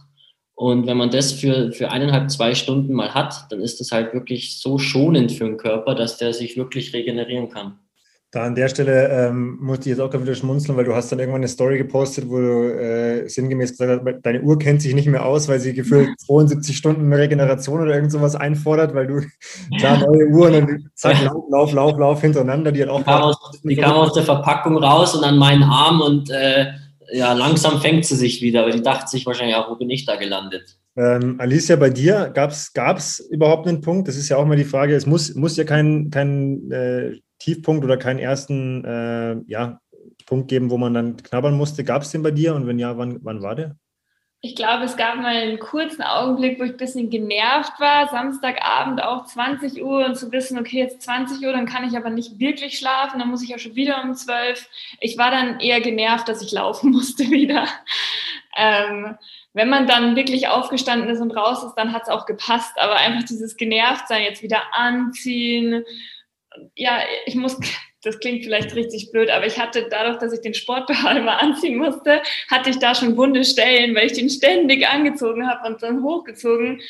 Und wenn man das für, für eineinhalb, zwei Stunden mal hat, dann ist das halt wirklich so schonend für den Körper, dass der sich wirklich regenerieren kann. Da an der Stelle ähm, musste ich jetzt auch gerade wieder schmunzeln, weil du hast dann irgendwann eine Story gepostet, wo du äh, sinngemäß gesagt hast, deine Uhr kennt sich nicht mehr aus, weil sie gefühlt 72 Stunden Regeneration oder irgend sowas einfordert, weil du klar neue Uhren und zack, Lauf, Lauf, Lauf, Lauf hintereinander, die hat auch. Die kam, aus, die kam aus der Verpackung raus und an meinen Arm und äh, ja, langsam fängt sie sich wieder, aber die dachte sich wahrscheinlich auch, wo bin ich da gelandet? Ähm, Alicia, bei dir gab es überhaupt einen Punkt? Das ist ja auch mal die Frage, es muss, muss ja kein, kein äh, Tiefpunkt oder keinen ersten äh, ja, Punkt geben, wo man dann knabbern musste? Gab es den bei dir und wenn ja, wann, wann war der? Ich glaube, es gab mal einen kurzen Augenblick, wo ich ein bisschen genervt war. Samstagabend auch 20 Uhr und zu wissen, okay, jetzt 20 Uhr, dann kann ich aber nicht wirklich schlafen, dann muss ich ja schon wieder um 12. Ich war dann eher genervt, dass ich laufen musste wieder. Ähm, wenn man dann wirklich aufgestanden ist und raus ist, dann hat es auch gepasst. Aber einfach dieses Genervtsein jetzt wieder anziehen ja, ich muss, das klingt vielleicht richtig blöd, aber ich hatte dadurch, dass ich den Sportbehal immer anziehen musste, hatte ich da schon wunde Stellen, weil ich den ständig angezogen habe und dann hochgezogen.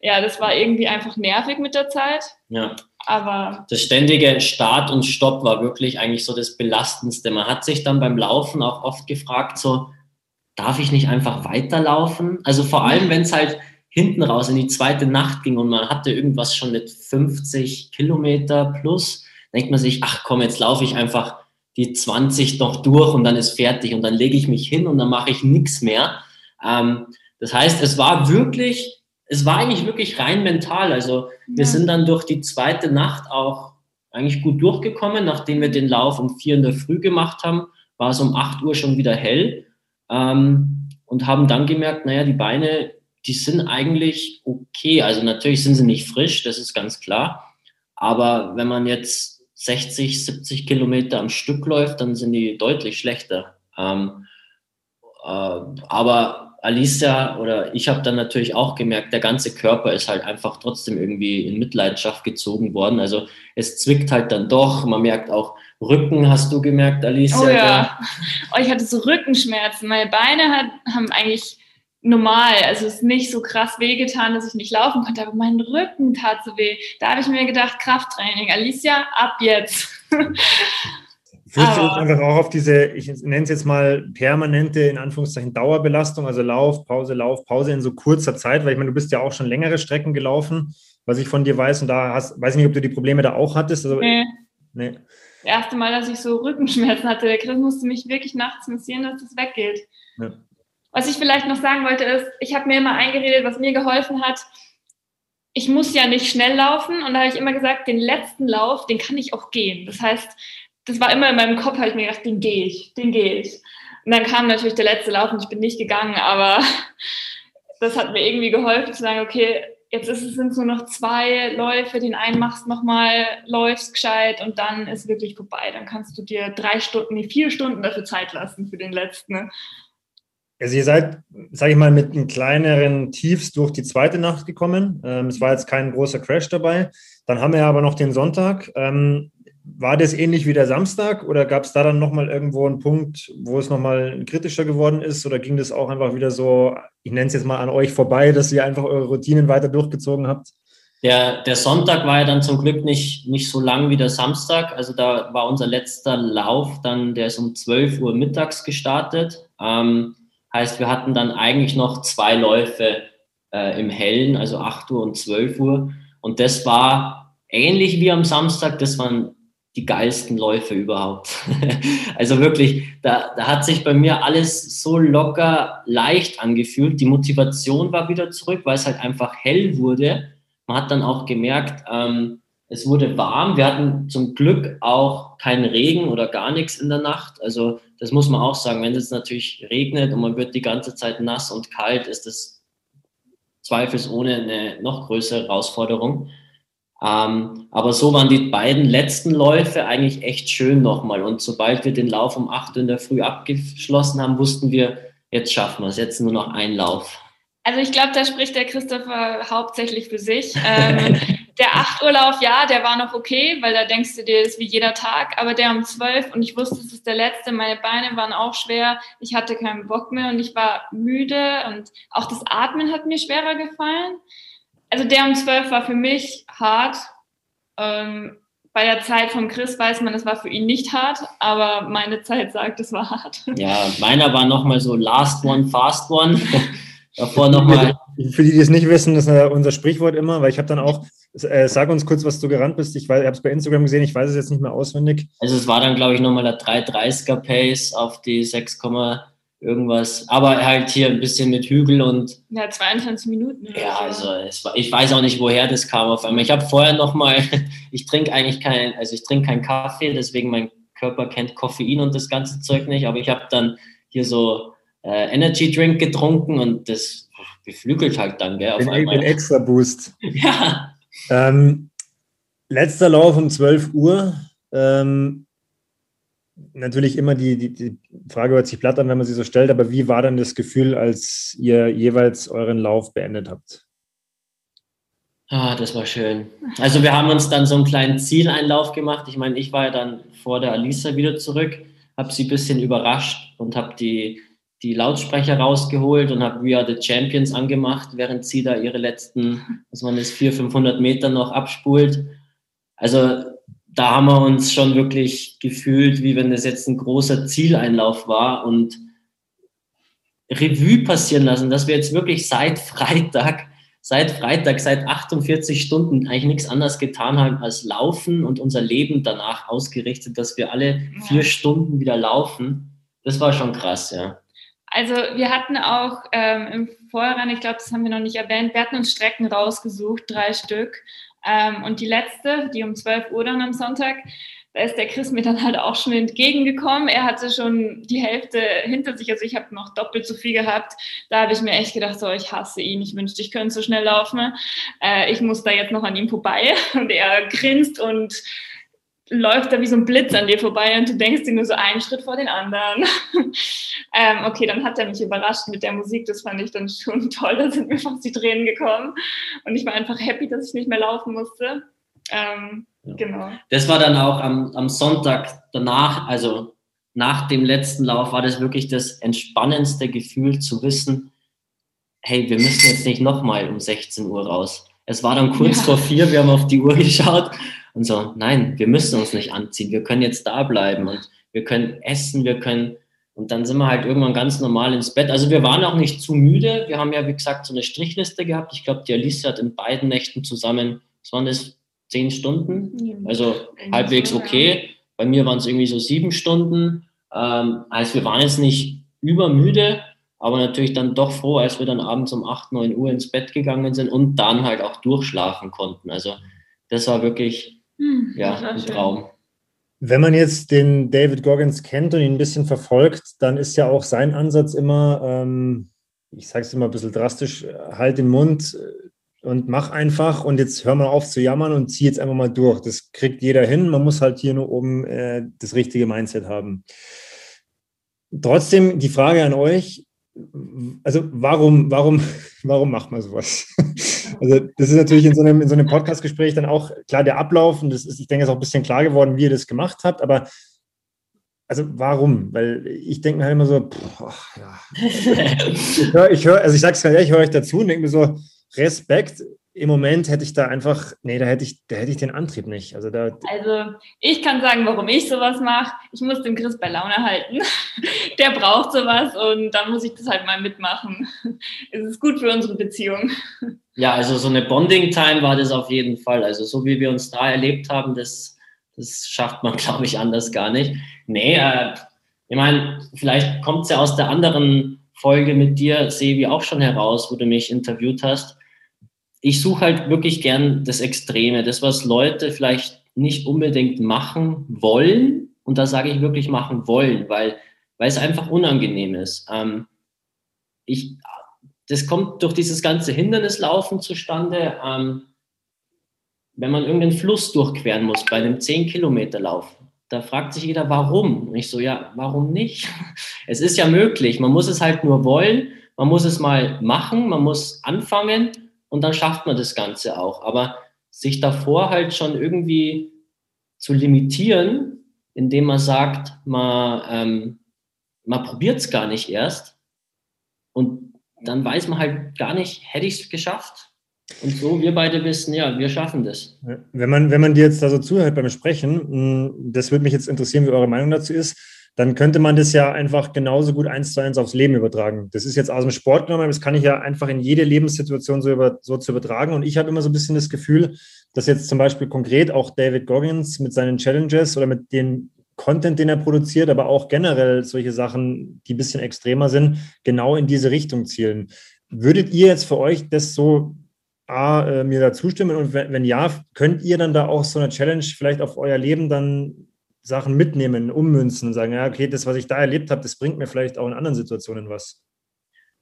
ja, das war irgendwie einfach nervig mit der Zeit. Ja. Aber das ständige Start und Stopp war wirklich eigentlich so das Belastendste. Man hat sich dann beim Laufen auch oft gefragt, so, darf ich nicht einfach weiterlaufen? Also vor allem, wenn es halt hinten raus in die zweite Nacht ging und man hatte irgendwas schon mit 50 Kilometer plus, denkt man sich, ach komm, jetzt laufe ich einfach die 20 noch durch und dann ist fertig und dann lege ich mich hin und dann mache ich nichts mehr. Ähm, das heißt, es war wirklich, es war eigentlich wirklich rein mental. Also wir sind dann durch die zweite Nacht auch eigentlich gut durchgekommen. Nachdem wir den Lauf um vier in der Früh gemacht haben, war es um 8 Uhr schon wieder hell ähm, und haben dann gemerkt, naja, die Beine, die sind eigentlich okay. Also natürlich sind sie nicht frisch, das ist ganz klar. Aber wenn man jetzt 60, 70 Kilometer am Stück läuft, dann sind die deutlich schlechter. Ähm, äh, aber Alicia oder ich habe dann natürlich auch gemerkt, der ganze Körper ist halt einfach trotzdem irgendwie in Mitleidenschaft gezogen worden. Also es zwickt halt dann doch. Man merkt auch Rücken, hast du gemerkt, Alicia? Oh ja. Oh, ich hatte so Rückenschmerzen. Meine Beine hat, haben eigentlich normal, also es ist nicht so krass wehgetan, dass ich nicht laufen konnte, aber mein Rücken tat so weh. Da habe ich mir gedacht, Krafttraining. Alicia, ab jetzt. Fühlst du dich einfach auch auf diese, ich nenne es jetzt mal permanente, in Anführungszeichen, Dauerbelastung, also Lauf, Pause, Lauf, Pause in so kurzer Zeit, weil ich meine, du bist ja auch schon längere Strecken gelaufen, was ich von dir weiß, und da hast, weiß ich nicht, ob du die Probleme da auch hattest. Also, nee. nee. Das erste Mal, dass ich so Rückenschmerzen hatte, der Chris musste mich wirklich nachts massieren, dass das weggeht. Ja. Was ich vielleicht noch sagen wollte, ist, ich habe mir immer eingeredet, was mir geholfen hat, ich muss ja nicht schnell laufen und da habe ich immer gesagt, den letzten Lauf, den kann ich auch gehen. Das heißt, das war immer in meinem Kopf, habe ich mir gedacht, den gehe ich, den gehe ich. Und dann kam natürlich der letzte Lauf und ich bin nicht gegangen, aber das hat mir irgendwie geholfen zu sagen, okay, jetzt ist es, sind es nur noch zwei Läufe, den einen machst nochmal, läufst gescheit und dann ist wirklich vorbei. Dann kannst du dir drei Stunden, nee, vier Stunden dafür Zeit lassen für den letzten. Also ihr seid, sage ich mal, mit einem kleineren Tiefs durch die zweite Nacht gekommen. Ähm, es war jetzt kein großer Crash dabei. Dann haben wir aber noch den Sonntag. Ähm, war das ähnlich wie der Samstag oder gab es da dann nochmal irgendwo einen Punkt, wo es nochmal kritischer geworden ist oder ging das auch einfach wieder so, ich nenne es jetzt mal an euch vorbei, dass ihr einfach eure Routinen weiter durchgezogen habt? Der, der Sonntag war ja dann zum Glück nicht, nicht so lang wie der Samstag. Also da war unser letzter Lauf dann, der ist um 12 Uhr mittags gestartet. Ähm, heißt, wir hatten dann eigentlich noch zwei Läufe äh, im Hellen, also 8 Uhr und 12 Uhr. Und das war ähnlich wie am Samstag. Das waren die geilsten Läufe überhaupt. also wirklich, da, da hat sich bei mir alles so locker, leicht angefühlt. Die Motivation war wieder zurück, weil es halt einfach hell wurde. Man hat dann auch gemerkt, ähm, es wurde warm. Wir hatten zum Glück auch keinen Regen oder gar nichts in der Nacht. Also das muss man auch sagen. Wenn es natürlich regnet und man wird die ganze Zeit nass und kalt, ist das zweifelsohne eine noch größere Herausforderung. Ähm, aber so waren die beiden letzten Läufe eigentlich echt schön nochmal. Und sobald wir den Lauf um 8 Uhr in der Früh abgeschlossen haben, wussten wir, jetzt schaffen wir es, jetzt nur noch ein Lauf. Also ich glaube, da spricht der Christopher hauptsächlich für sich. Ähm, der 8 Uhr Lauf, ja, der war noch okay, weil da denkst du dir, ist wie jeder Tag. Aber der um 12 und ich wusste, es ist der letzte, meine Beine waren auch schwer. Ich hatte keinen Bock mehr und ich war müde und auch das Atmen hat mir schwerer gefallen also der um 12 war für mich hart. Ähm, bei der Zeit von Chris weiß man, es war für ihn nicht hart, aber meine Zeit sagt, es war hart. Ja, meiner war nochmal so Last One, Fast One. Davor nochmal. Für die, die es nicht wissen, das ist unser Sprichwort immer, weil ich habe dann auch, äh, sag uns kurz, was du gerannt bist. Ich habe es bei Instagram gesehen, ich weiß es jetzt nicht mehr auswendig. Also es war dann, glaube ich, nochmal der 330er Pace auf die 6, irgendwas, aber halt hier ein bisschen mit Hügel und. Ja, 22 Minuten. Ja, also es war, ich weiß auch nicht, woher das kam auf einmal. Ich habe vorher nochmal, ich trinke eigentlich keinen, also ich trinke keinen Kaffee, deswegen mein Körper kennt Koffein und das ganze Zeug nicht, aber ich habe dann hier so äh, Energy Drink getrunken und das beflügelt halt dann, gell, auf den, einmal. Den extra Boost. ja. Ähm, letzter Lauf um 12 Uhr. Ähm, natürlich immer die, die, die Frage hört sich platt an, wenn man sie so stellt, aber wie war dann das Gefühl, als ihr jeweils euren Lauf beendet habt? Ah, das war schön. Also wir haben uns dann so einen kleinen Zieleinlauf gemacht. Ich meine, ich war ja dann vor der Alisa wieder zurück, habe sie ein bisschen überrascht und habe die die Lautsprecher rausgeholt und habe We Are the Champions angemacht, während sie da ihre letzten, was man ist, 400, 500 Meter noch abspult. Also da haben wir uns schon wirklich gefühlt, wie wenn das jetzt ein großer Zieleinlauf war und Revue passieren lassen, dass wir jetzt wirklich seit Freitag, seit Freitag, seit 48 Stunden eigentlich nichts anderes getan haben als laufen und unser Leben danach ausgerichtet, dass wir alle vier Stunden wieder laufen. Das war schon krass, ja. Also wir hatten auch ähm, im Vorhinein, ich glaube, das haben wir noch nicht erwähnt, wir hatten uns Strecken rausgesucht, drei Stück. Ähm, und die letzte, die um 12 Uhr dann am Sonntag, da ist der Chris mir dann halt auch schon entgegengekommen. Er hatte schon die Hälfte hinter sich, also ich habe noch doppelt so viel gehabt. Da habe ich mir echt gedacht, so, ich hasse ihn, ich wünschte, ich könnte so schnell laufen. Äh, ich muss da jetzt noch an ihm vorbei. Und er grinst und läuft da wie so ein Blitz an dir vorbei und du denkst dir nur so einen Schritt vor den anderen. ähm, okay, dann hat er mich überrascht mit der Musik. Das fand ich dann schon toll. Da sind mir fast die Tränen gekommen. Und ich war einfach happy, dass ich nicht mehr laufen musste. Ähm, ja. Genau. Das war dann auch am, am Sonntag danach, also nach dem letzten Lauf, war das wirklich das entspannendste Gefühl zu wissen, hey, wir müssen jetzt nicht nochmal um 16 Uhr raus. Es war dann kurz ja. vor vier, wir haben auf die Uhr geschaut und so, nein, wir müssen uns nicht anziehen, wir können jetzt da bleiben und wir können essen, wir können, und dann sind wir halt irgendwann ganz normal ins Bett. Also wir waren auch nicht zu müde. Wir haben ja, wie gesagt, so eine Strichliste gehabt. Ich glaube, die Alice hat in beiden Nächten zusammen, was waren das, zehn Stunden? Also halbwegs okay. Bei mir waren es irgendwie so sieben Stunden. Ähm, also wir waren jetzt nicht übermüde, aber natürlich dann doch froh, als wir dann abends um 8, 9 Uhr ins Bett gegangen sind und dann halt auch durchschlafen konnten. Also das war wirklich hm, ja, ein Traum. Wenn man jetzt den David Goggins kennt und ihn ein bisschen verfolgt, dann ist ja auch sein Ansatz immer, ähm, ich sage es immer ein bisschen drastisch, halt den Mund äh, und mach einfach und jetzt hör mal auf zu jammern und zieh jetzt einfach mal durch. Das kriegt jeder hin. Man muss halt hier nur oben äh, das richtige Mindset haben. Trotzdem die Frage an euch, also warum, warum, warum macht man sowas? Also das ist natürlich in so einem, in so einem Podcast-Gespräch dann auch klar der Ablauf und das ist, ich denke, ist auch ein bisschen klar geworden, wie ihr das gemacht habt, aber also warum? Weil ich denke mir halt immer so, boah, ja. ich höre, ich hör, also ich sage es ganz ehrlich, ich höre euch dazu und denke mir so, Respekt, im Moment hätte ich da einfach, nee, da hätte ich, da hätte ich den Antrieb nicht. Also, da, also ich kann sagen, warum ich sowas mache. Ich muss den Chris bei Laune halten. Der braucht sowas und dann muss ich das halt mal mitmachen. Es ist gut für unsere Beziehung. Ja, also so eine Bonding-Time war das auf jeden Fall. Also so wie wir uns da erlebt haben, das, das schafft man, glaube ich, anders gar nicht. Nee, äh, ich meine, vielleicht kommt es ja aus der anderen Folge mit dir, Sevi, auch schon heraus, wo du mich interviewt hast ich suche halt wirklich gern das Extreme, das, was Leute vielleicht nicht unbedingt machen wollen. Und da sage ich wirklich machen wollen, weil, weil es einfach unangenehm ist. Ähm, ich, das kommt durch dieses ganze Hindernislaufen zustande. Ähm, wenn man irgendeinen Fluss durchqueren muss bei einem 10-Kilometer-Lauf, da fragt sich jeder, warum? Und ich so, ja, warum nicht? Es ist ja möglich. Man muss es halt nur wollen. Man muss es mal machen. Man muss anfangen und dann schafft man das Ganze auch. Aber sich davor halt schon irgendwie zu limitieren, indem man sagt, man, ähm, man probiert es gar nicht erst und dann weiß man halt gar nicht, hätte ich es geschafft? Und so, wir beide wissen, ja, wir schaffen das. Wenn man, wenn man dir jetzt da so zuhört beim Sprechen, hm, das würde mich jetzt interessieren, wie eure Meinung dazu ist dann könnte man das ja einfach genauso gut eins zu eins aufs Leben übertragen. Das ist jetzt aus dem Sport genommen, das kann ich ja einfach in jede Lebenssituation so, über, so zu übertragen. Und ich habe immer so ein bisschen das Gefühl, dass jetzt zum Beispiel konkret auch David Goggins mit seinen Challenges oder mit dem Content, den er produziert, aber auch generell solche Sachen, die ein bisschen extremer sind, genau in diese Richtung zielen. Würdet ihr jetzt für euch das so A, äh, mir da zustimmen? Und wenn, wenn ja, könnt ihr dann da auch so eine Challenge vielleicht auf euer Leben dann Sachen mitnehmen, ummünzen und sagen, ja, okay, das, was ich da erlebt habe, das bringt mir vielleicht auch in anderen Situationen was.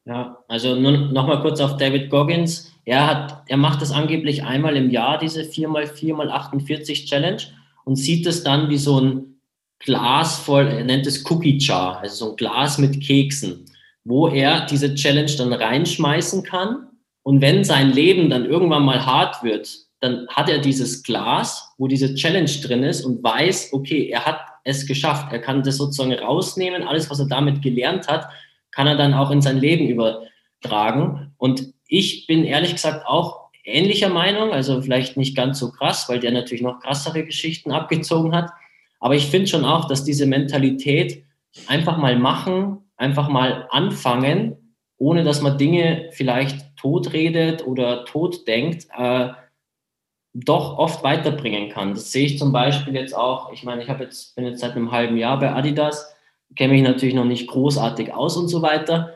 Ja, also nur nochmal kurz auf David Goggins. Er, hat, er macht das angeblich einmal im Jahr, diese 4x4x48 Challenge, und sieht es dann wie so ein Glas voll, er nennt es Cookie Jar, also so ein Glas mit Keksen, wo er diese Challenge dann reinschmeißen kann. Und wenn sein Leben dann irgendwann mal hart wird, dann hat er dieses Glas, wo diese Challenge drin ist und weiß, okay, er hat es geschafft. Er kann das sozusagen rausnehmen. Alles, was er damit gelernt hat, kann er dann auch in sein Leben übertragen. Und ich bin ehrlich gesagt auch ähnlicher Meinung, also vielleicht nicht ganz so krass, weil der natürlich noch krassere Geschichten abgezogen hat. Aber ich finde schon auch, dass diese Mentalität einfach mal machen, einfach mal anfangen, ohne dass man Dinge vielleicht totredet oder tot denkt, äh, doch oft weiterbringen kann. Das sehe ich zum Beispiel jetzt auch. Ich meine, ich habe jetzt, bin jetzt seit einem halben Jahr bei Adidas, kenne mich natürlich noch nicht großartig aus und so weiter.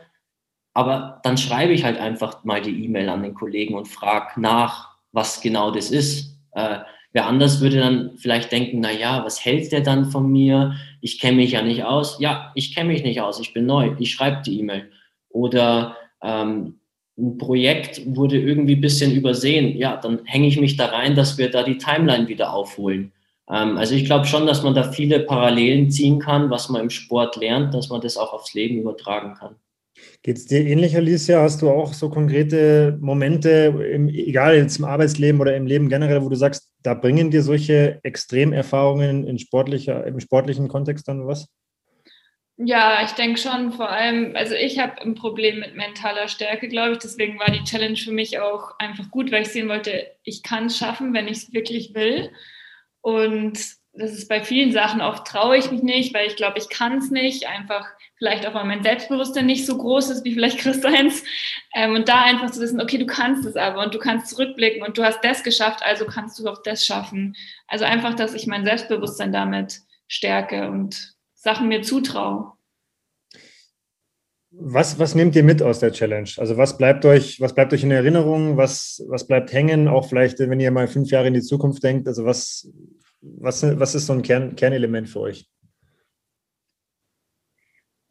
Aber dann schreibe ich halt einfach mal die E-Mail an den Kollegen und frage nach, was genau das ist. Äh, wer anders würde dann vielleicht denken, na ja, was hält der dann von mir? Ich kenne mich ja nicht aus. Ja, ich kenne mich nicht aus, ich bin neu. Ich schreibe die E-Mail. Oder ähm, ein Projekt wurde irgendwie ein bisschen übersehen, ja, dann hänge ich mich da rein, dass wir da die Timeline wieder aufholen. Ähm, also ich glaube schon, dass man da viele Parallelen ziehen kann, was man im Sport lernt, dass man das auch aufs Leben übertragen kann. Geht es dir ähnlich, Alicia? Hast du auch so konkrete Momente, im, egal jetzt im Arbeitsleben oder im Leben generell, wo du sagst, da bringen dir solche Extremerfahrungen in sportlicher, im sportlichen Kontext dann was? Ja, ich denke schon, vor allem, also ich habe ein Problem mit mentaler Stärke, glaube ich. Deswegen war die Challenge für mich auch einfach gut, weil ich sehen wollte, ich kann es schaffen, wenn ich es wirklich will. Und das ist bei vielen Sachen oft traue ich mich nicht, weil ich glaube, ich kann es nicht. Einfach vielleicht auch, weil mein Selbstbewusstsein nicht so groß ist wie vielleicht Christians. Ähm, und da einfach zu wissen, okay, du kannst es aber und du kannst zurückblicken und du hast das geschafft, also kannst du auch das schaffen. Also einfach, dass ich mein Selbstbewusstsein damit stärke und Sachen mir zutraue. Was, was nehmt ihr mit aus der Challenge? Also was bleibt euch, was bleibt euch in Erinnerung? Was, was bleibt hängen? Auch vielleicht, wenn ihr mal fünf Jahre in die Zukunft denkt. Also was, was, was ist so ein Kern, Kernelement für euch?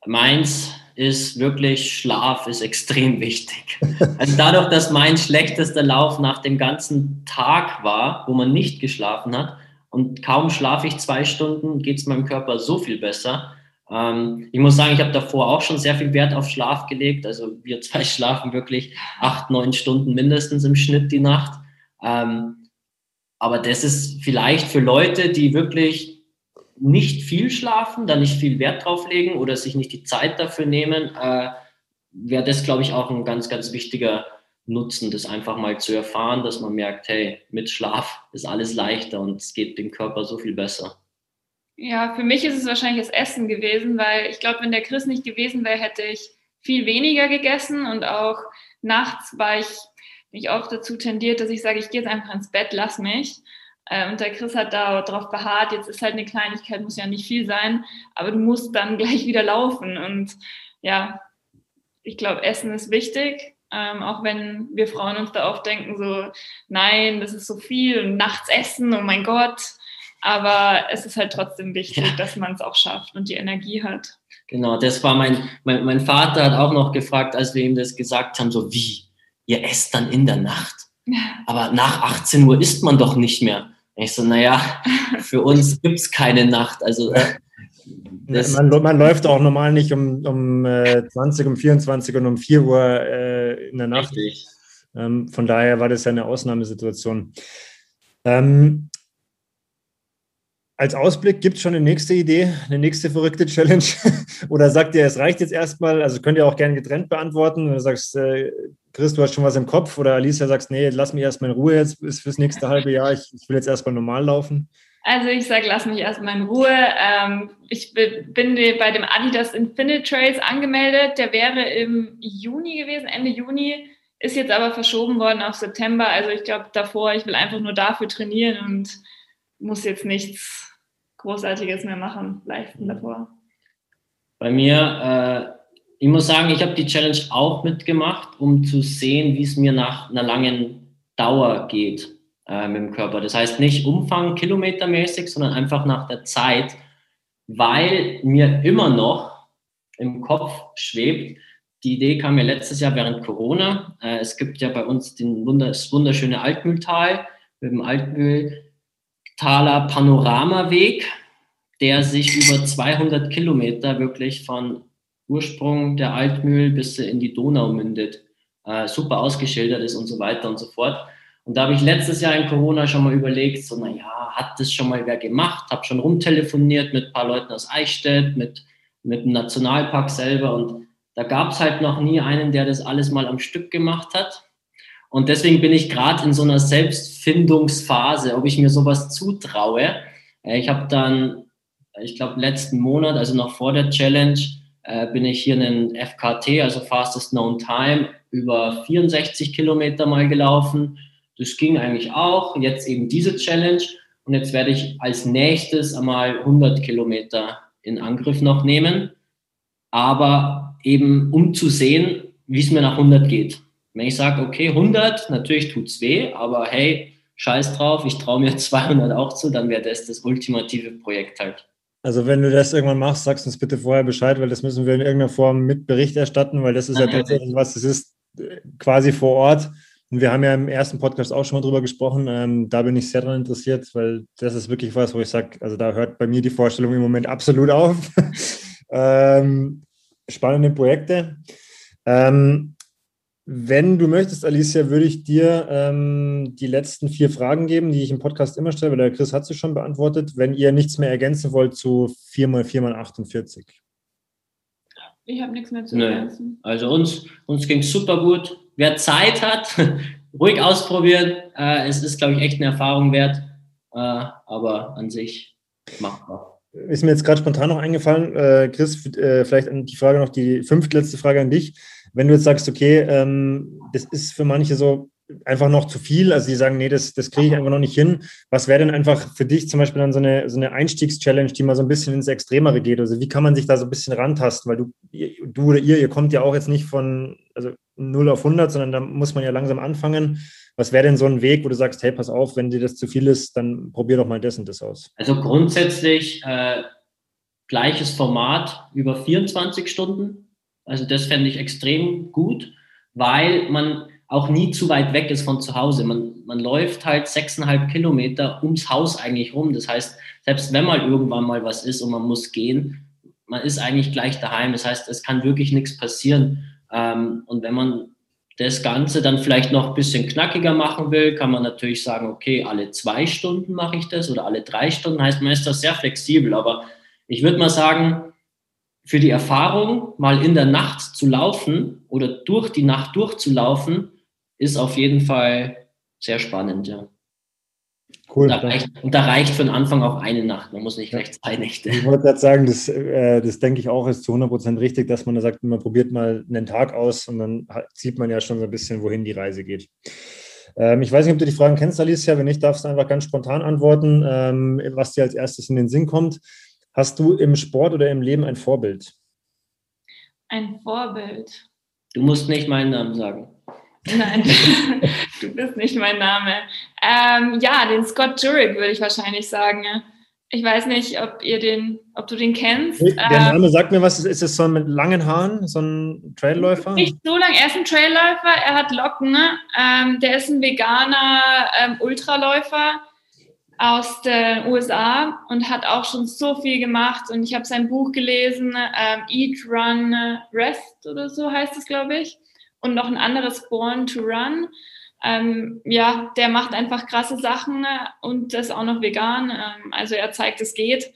Meins ist wirklich Schlaf ist extrem wichtig. Also dadurch, dass mein schlechtester Lauf nach dem ganzen Tag war, wo man nicht geschlafen hat, und kaum schlafe ich zwei Stunden, geht es meinem Körper so viel besser. Ähm, ich muss sagen, ich habe davor auch schon sehr viel Wert auf Schlaf gelegt. Also wir zwei schlafen wirklich acht, neun Stunden mindestens im Schnitt die Nacht. Ähm, aber das ist vielleicht für Leute, die wirklich nicht viel schlafen, da nicht viel Wert drauf legen oder sich nicht die Zeit dafür nehmen, äh, wäre das, glaube ich, auch ein ganz, ganz wichtiger nutzen, das einfach mal zu erfahren, dass man merkt, hey, mit Schlaf ist alles leichter und es geht dem Körper so viel besser. Ja, für mich ist es wahrscheinlich das Essen gewesen, weil ich glaube, wenn der Chris nicht gewesen wäre, hätte ich viel weniger gegessen und auch nachts war ich mich oft dazu tendiert, dass ich sage, ich gehe jetzt einfach ins Bett, lass mich. Äh, und der Chris hat da drauf beharrt, jetzt ist halt eine Kleinigkeit, muss ja nicht viel sein, aber du musst dann gleich wieder laufen. Und ja, ich glaube, Essen ist wichtig. Ähm, auch wenn wir Frauen uns da oft denken, so, nein, das ist so viel und nachts essen, oh mein Gott. Aber es ist halt trotzdem wichtig, ja. dass man es auch schafft und die Energie hat. Genau, das war mein, mein, mein Vater hat auch noch gefragt, als wir ihm das gesagt haben, so wie, ihr esst dann in der Nacht. Aber nach 18 Uhr isst man doch nicht mehr. Ich so, naja, für uns gibt es keine Nacht. Also äh, man, man, läuft auch normal nicht um, um äh, 20, um 24 und um 4 Uhr äh, in der Nacht. Ähm, von daher war das ja eine Ausnahmesituation. Ähm, als Ausblick gibt es schon eine nächste Idee, eine nächste verrückte Challenge? Oder sagt ihr, es reicht jetzt erstmal? Also könnt ihr auch gerne getrennt beantworten. Wenn du sagst, äh, Chris, du hast schon was im Kopf. Oder Alicia sagst, nee, lass mich erstmal in Ruhe jetzt bis fürs nächste halbe Jahr. Ich, ich will jetzt erstmal normal laufen. Also ich sage, lass mich erstmal in Ruhe. Ähm, ich bin bei dem Adidas Infinite Trails angemeldet. Der wäre im Juni gewesen, Ende Juni, ist jetzt aber verschoben worden auf September. Also ich glaube davor, ich will einfach nur dafür trainieren und muss jetzt nichts Großartiges mehr machen, leisten davor. Bei mir, äh, ich muss sagen, ich habe die Challenge auch mitgemacht, um zu sehen, wie es mir nach einer langen Dauer geht äh, mit dem Körper. Das heißt nicht Umfang kilometermäßig, sondern einfach nach der Zeit, weil mir immer noch im Kopf schwebt, die Idee kam mir letztes Jahr während Corona. Äh, es gibt ja bei uns den Wunder, das wunderschöne Altmühltal mit dem Altmühltaler Panoramaweg, der sich über 200 Kilometer wirklich von Ursprung der Altmühl bis in die Donau mündet. Äh, super ausgeschildert ist und so weiter und so fort. Und da habe ich letztes Jahr in Corona schon mal überlegt, so, naja, hat das schon mal wer gemacht? Habe schon rumtelefoniert mit ein paar Leuten aus Eichstätt, mit, mit dem Nationalpark selber und da gab es halt noch nie einen, der das alles mal am Stück gemacht hat. Und deswegen bin ich gerade in so einer Selbstfindungsphase, ob ich mir sowas zutraue. Äh, ich habe dann, ich glaube, letzten Monat, also noch vor der Challenge, äh, bin ich hier einen FKT, also Fastest Known Time, über 64 Kilometer mal gelaufen. Das ging eigentlich auch. Jetzt eben diese Challenge. Und jetzt werde ich als nächstes einmal 100 Kilometer in Angriff noch nehmen. Aber eben um zu sehen, wie es mir nach 100 geht. Wenn ich sage, okay, 100, natürlich tut es weh, aber hey, scheiß drauf, ich traue mir 200 auch zu, dann wäre das das ultimative Projekt halt. Also wenn du das irgendwann machst, sagst uns bitte vorher Bescheid, weil das müssen wir in irgendeiner Form mit Bericht erstatten, weil das ist ja tatsächlich was, das ist äh, quasi vor Ort. Und wir haben ja im ersten Podcast auch schon mal drüber gesprochen. Ähm, da bin ich sehr daran interessiert, weil das ist wirklich was, wo ich sage, also da hört bei mir die Vorstellung im Moment absolut auf. ähm, spannende Projekte. Ähm, wenn du möchtest, Alicia, würde ich dir ähm, die letzten vier Fragen geben, die ich im Podcast immer stelle, weil der Chris hat sie schon beantwortet, wenn ihr nichts mehr ergänzen wollt zu 4x4x48. Ich habe nichts mehr zu ergänzen. Also uns, uns ging es super gut. Wer Zeit hat, ruhig ausprobieren. Äh, es ist, glaube ich, echt eine Erfahrung wert, äh, aber an sich machbar. Ist mir jetzt gerade spontan noch eingefallen, äh, Chris, äh, vielleicht die Frage noch, die fünftletzte Frage an dich wenn du jetzt sagst, okay, ähm, das ist für manche so einfach noch zu viel, also die sagen, nee, das, das kriege ich einfach noch nicht hin. Was wäre denn einfach für dich zum Beispiel dann so eine, so eine Einstiegschallenge, die mal so ein bisschen ins Extremere geht? Also wie kann man sich da so ein bisschen rantasten? Weil du, du oder ihr, ihr kommt ja auch jetzt nicht von also 0 auf 100, sondern da muss man ja langsam anfangen. Was wäre denn so ein Weg, wo du sagst, hey, pass auf, wenn dir das zu viel ist, dann probier doch mal das und das aus? Also grundsätzlich äh, gleiches Format über 24 Stunden also das fände ich extrem gut, weil man auch nie zu weit weg ist von zu Hause. Man, man läuft halt sechseinhalb Kilometer ums Haus eigentlich rum. Das heißt, selbst wenn mal irgendwann mal was ist und man muss gehen, man ist eigentlich gleich daheim. Das heißt, es kann wirklich nichts passieren. Ähm, und wenn man das Ganze dann vielleicht noch ein bisschen knackiger machen will, kann man natürlich sagen, okay, alle zwei Stunden mache ich das oder alle drei Stunden. Heißt, man ist da sehr flexibel. Aber ich würde mal sagen, für die Erfahrung, mal in der Nacht zu laufen oder durch die Nacht durchzulaufen, ist auf jeden Fall sehr spannend, ja. Cool. Und da, reicht, und da reicht für den Anfang auch eine Nacht. Man muss nicht gleich zwei Nächte. Ich wollte gerade sagen, das, äh, das denke ich auch ist zu 100 Prozent richtig, dass man da sagt, man probiert mal einen Tag aus und dann sieht man ja schon so ein bisschen, wohin die Reise geht. Ähm, ich weiß nicht, ob du die Fragen kennst, Alicia. Wenn nicht, darfst du einfach ganz spontan antworten, ähm, was dir als erstes in den Sinn kommt. Hast du im Sport oder im Leben ein Vorbild? Ein Vorbild. Du musst nicht meinen Namen sagen. Nein, du bist nicht mein Name. Ähm, ja, den Scott Jurek würde ich wahrscheinlich sagen. Ich weiß nicht, ob ihr den, ob du den kennst. Der Name ähm, sagt mir was. Ist es so mit langen Haaren, so ein Trailläufer? Nicht so lang. Er ist ein Trailläufer. Er hat Locken. Ne? Ähm, der ist ein veganer ähm, Ultraläufer aus den USA und hat auch schon so viel gemacht. Und ich habe sein Buch gelesen, ähm, Eat, Run, Rest oder so heißt es, glaube ich. Und noch ein anderes Born to Run. Ähm, ja, der macht einfach krasse Sachen und das auch noch vegan. Ähm, also er zeigt, es geht.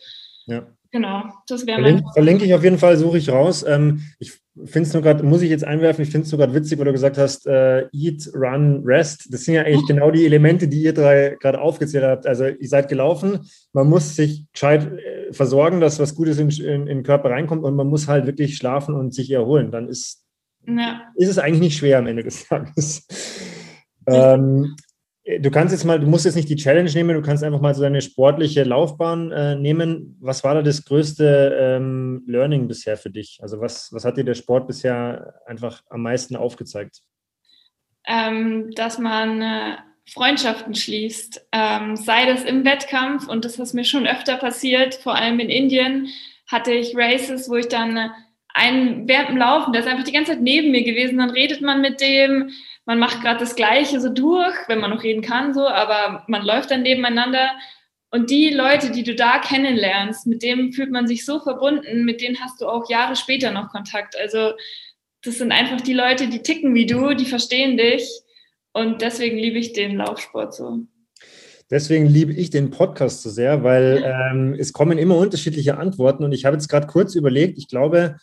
Ja. Genau, das wäre mein. Verlinke ich auf jeden Fall, suche ich raus. Ähm, ich finde es nur gerade, muss ich jetzt einwerfen, ich finde es nur gerade witzig, wo du gesagt hast, äh, Eat, Run, Rest. Das sind ja eigentlich genau die Elemente, die ihr drei gerade aufgezählt habt. Also ihr seid gelaufen, man muss sich gescheit äh, versorgen, dass was Gutes in, in, in, den Körper reinkommt und man muss halt wirklich schlafen und sich erholen. Dann ist, ja. ist es eigentlich nicht schwer am Ende des Tages. Ähm, Du kannst jetzt mal, du musst jetzt nicht die Challenge nehmen, du kannst einfach mal so deine sportliche Laufbahn äh, nehmen. Was war da das größte ähm, Learning bisher für dich? Also was, was hat dir der Sport bisher einfach am meisten aufgezeigt? Ähm, dass man äh, Freundschaften schließt, ähm, sei das im Wettkampf und das ist mir schon öfter passiert, vor allem in Indien hatte ich Races, wo ich dann äh, einen während dem Laufen, der ist einfach die ganze Zeit neben mir gewesen, dann redet man mit dem, man macht gerade das Gleiche so durch, wenn man noch reden kann, so, aber man läuft dann nebeneinander. Und die Leute, die du da kennenlernst, mit denen fühlt man sich so verbunden, mit denen hast du auch Jahre später noch Kontakt. Also das sind einfach die Leute, die ticken wie du, die verstehen dich. Und deswegen liebe ich den Laufsport so. Deswegen liebe ich den Podcast so sehr, weil ähm, es kommen immer unterschiedliche Antworten. Und ich habe jetzt gerade kurz überlegt, ich glaube,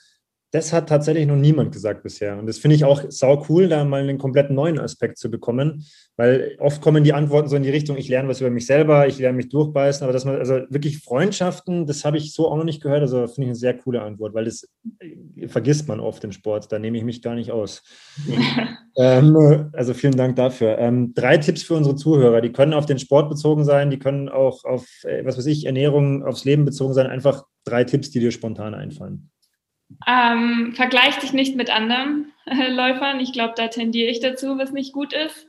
das hat tatsächlich noch niemand gesagt bisher. Und das finde ich auch sau cool, da mal einen komplett neuen Aspekt zu bekommen, weil oft kommen die Antworten so in die Richtung, ich lerne was über mich selber, ich lerne mich durchbeißen, aber dass man, also wirklich Freundschaften, das habe ich so auch noch nicht gehört. Also finde ich eine sehr coole Antwort, weil das äh, vergisst man oft im Sport. Da nehme ich mich gar nicht aus. ähm, also vielen Dank dafür. Ähm, drei Tipps für unsere Zuhörer. Die können auf den Sport bezogen sein, die können auch auf, äh, was weiß ich, Ernährung, aufs Leben bezogen sein. Einfach drei Tipps, die dir spontan einfallen. Ähm, vergleich dich nicht mit anderen äh, Läufern. Ich glaube, da tendiere ich dazu, was nicht gut ist.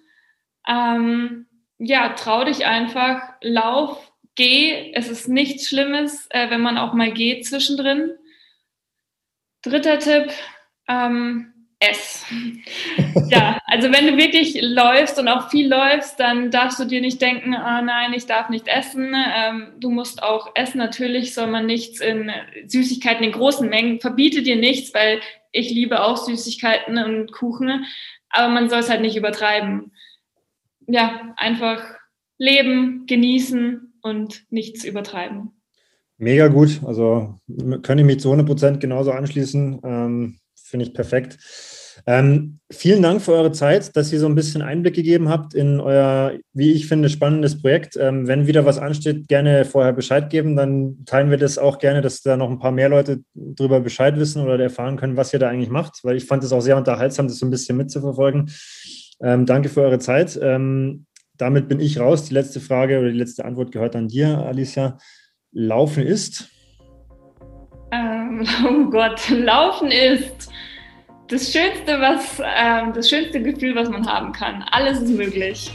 Ähm, ja, trau dich einfach, lauf, geh. Es ist nichts Schlimmes, äh, wenn man auch mal geht zwischendrin. Dritter Tipp, ähm, ess. ja, also wenn du wirklich läufst und auch viel läufst, dann darfst du dir nicht denken, oh nein, ich darf nicht essen. Ähm, du musst auch essen. Natürlich soll man nichts in Süßigkeiten in großen Mengen. Verbiete dir nichts, weil ich liebe auch Süßigkeiten und Kuchen, aber man soll es halt nicht übertreiben. Ja, einfach leben, genießen und nichts übertreiben. Mega gut. Also kann ich mich zu 100 Prozent genauso anschließen. Ähm, Finde ich perfekt. Ähm, vielen Dank für eure Zeit, dass ihr so ein bisschen Einblick gegeben habt in euer, wie ich finde, spannendes Projekt. Ähm, wenn wieder was ansteht, gerne vorher Bescheid geben, dann teilen wir das auch gerne, dass da noch ein paar mehr Leute darüber Bescheid wissen oder erfahren können, was ihr da eigentlich macht, weil ich fand es auch sehr unterhaltsam, das so ein bisschen mitzuverfolgen. Ähm, danke für eure Zeit. Ähm, damit bin ich raus. Die letzte Frage oder die letzte Antwort gehört an dir, Alicia. Laufen ist? Ähm, oh Gott, Laufen ist das Schönste, was, äh, das schönste Gefühl, was man haben kann. Alles ist möglich.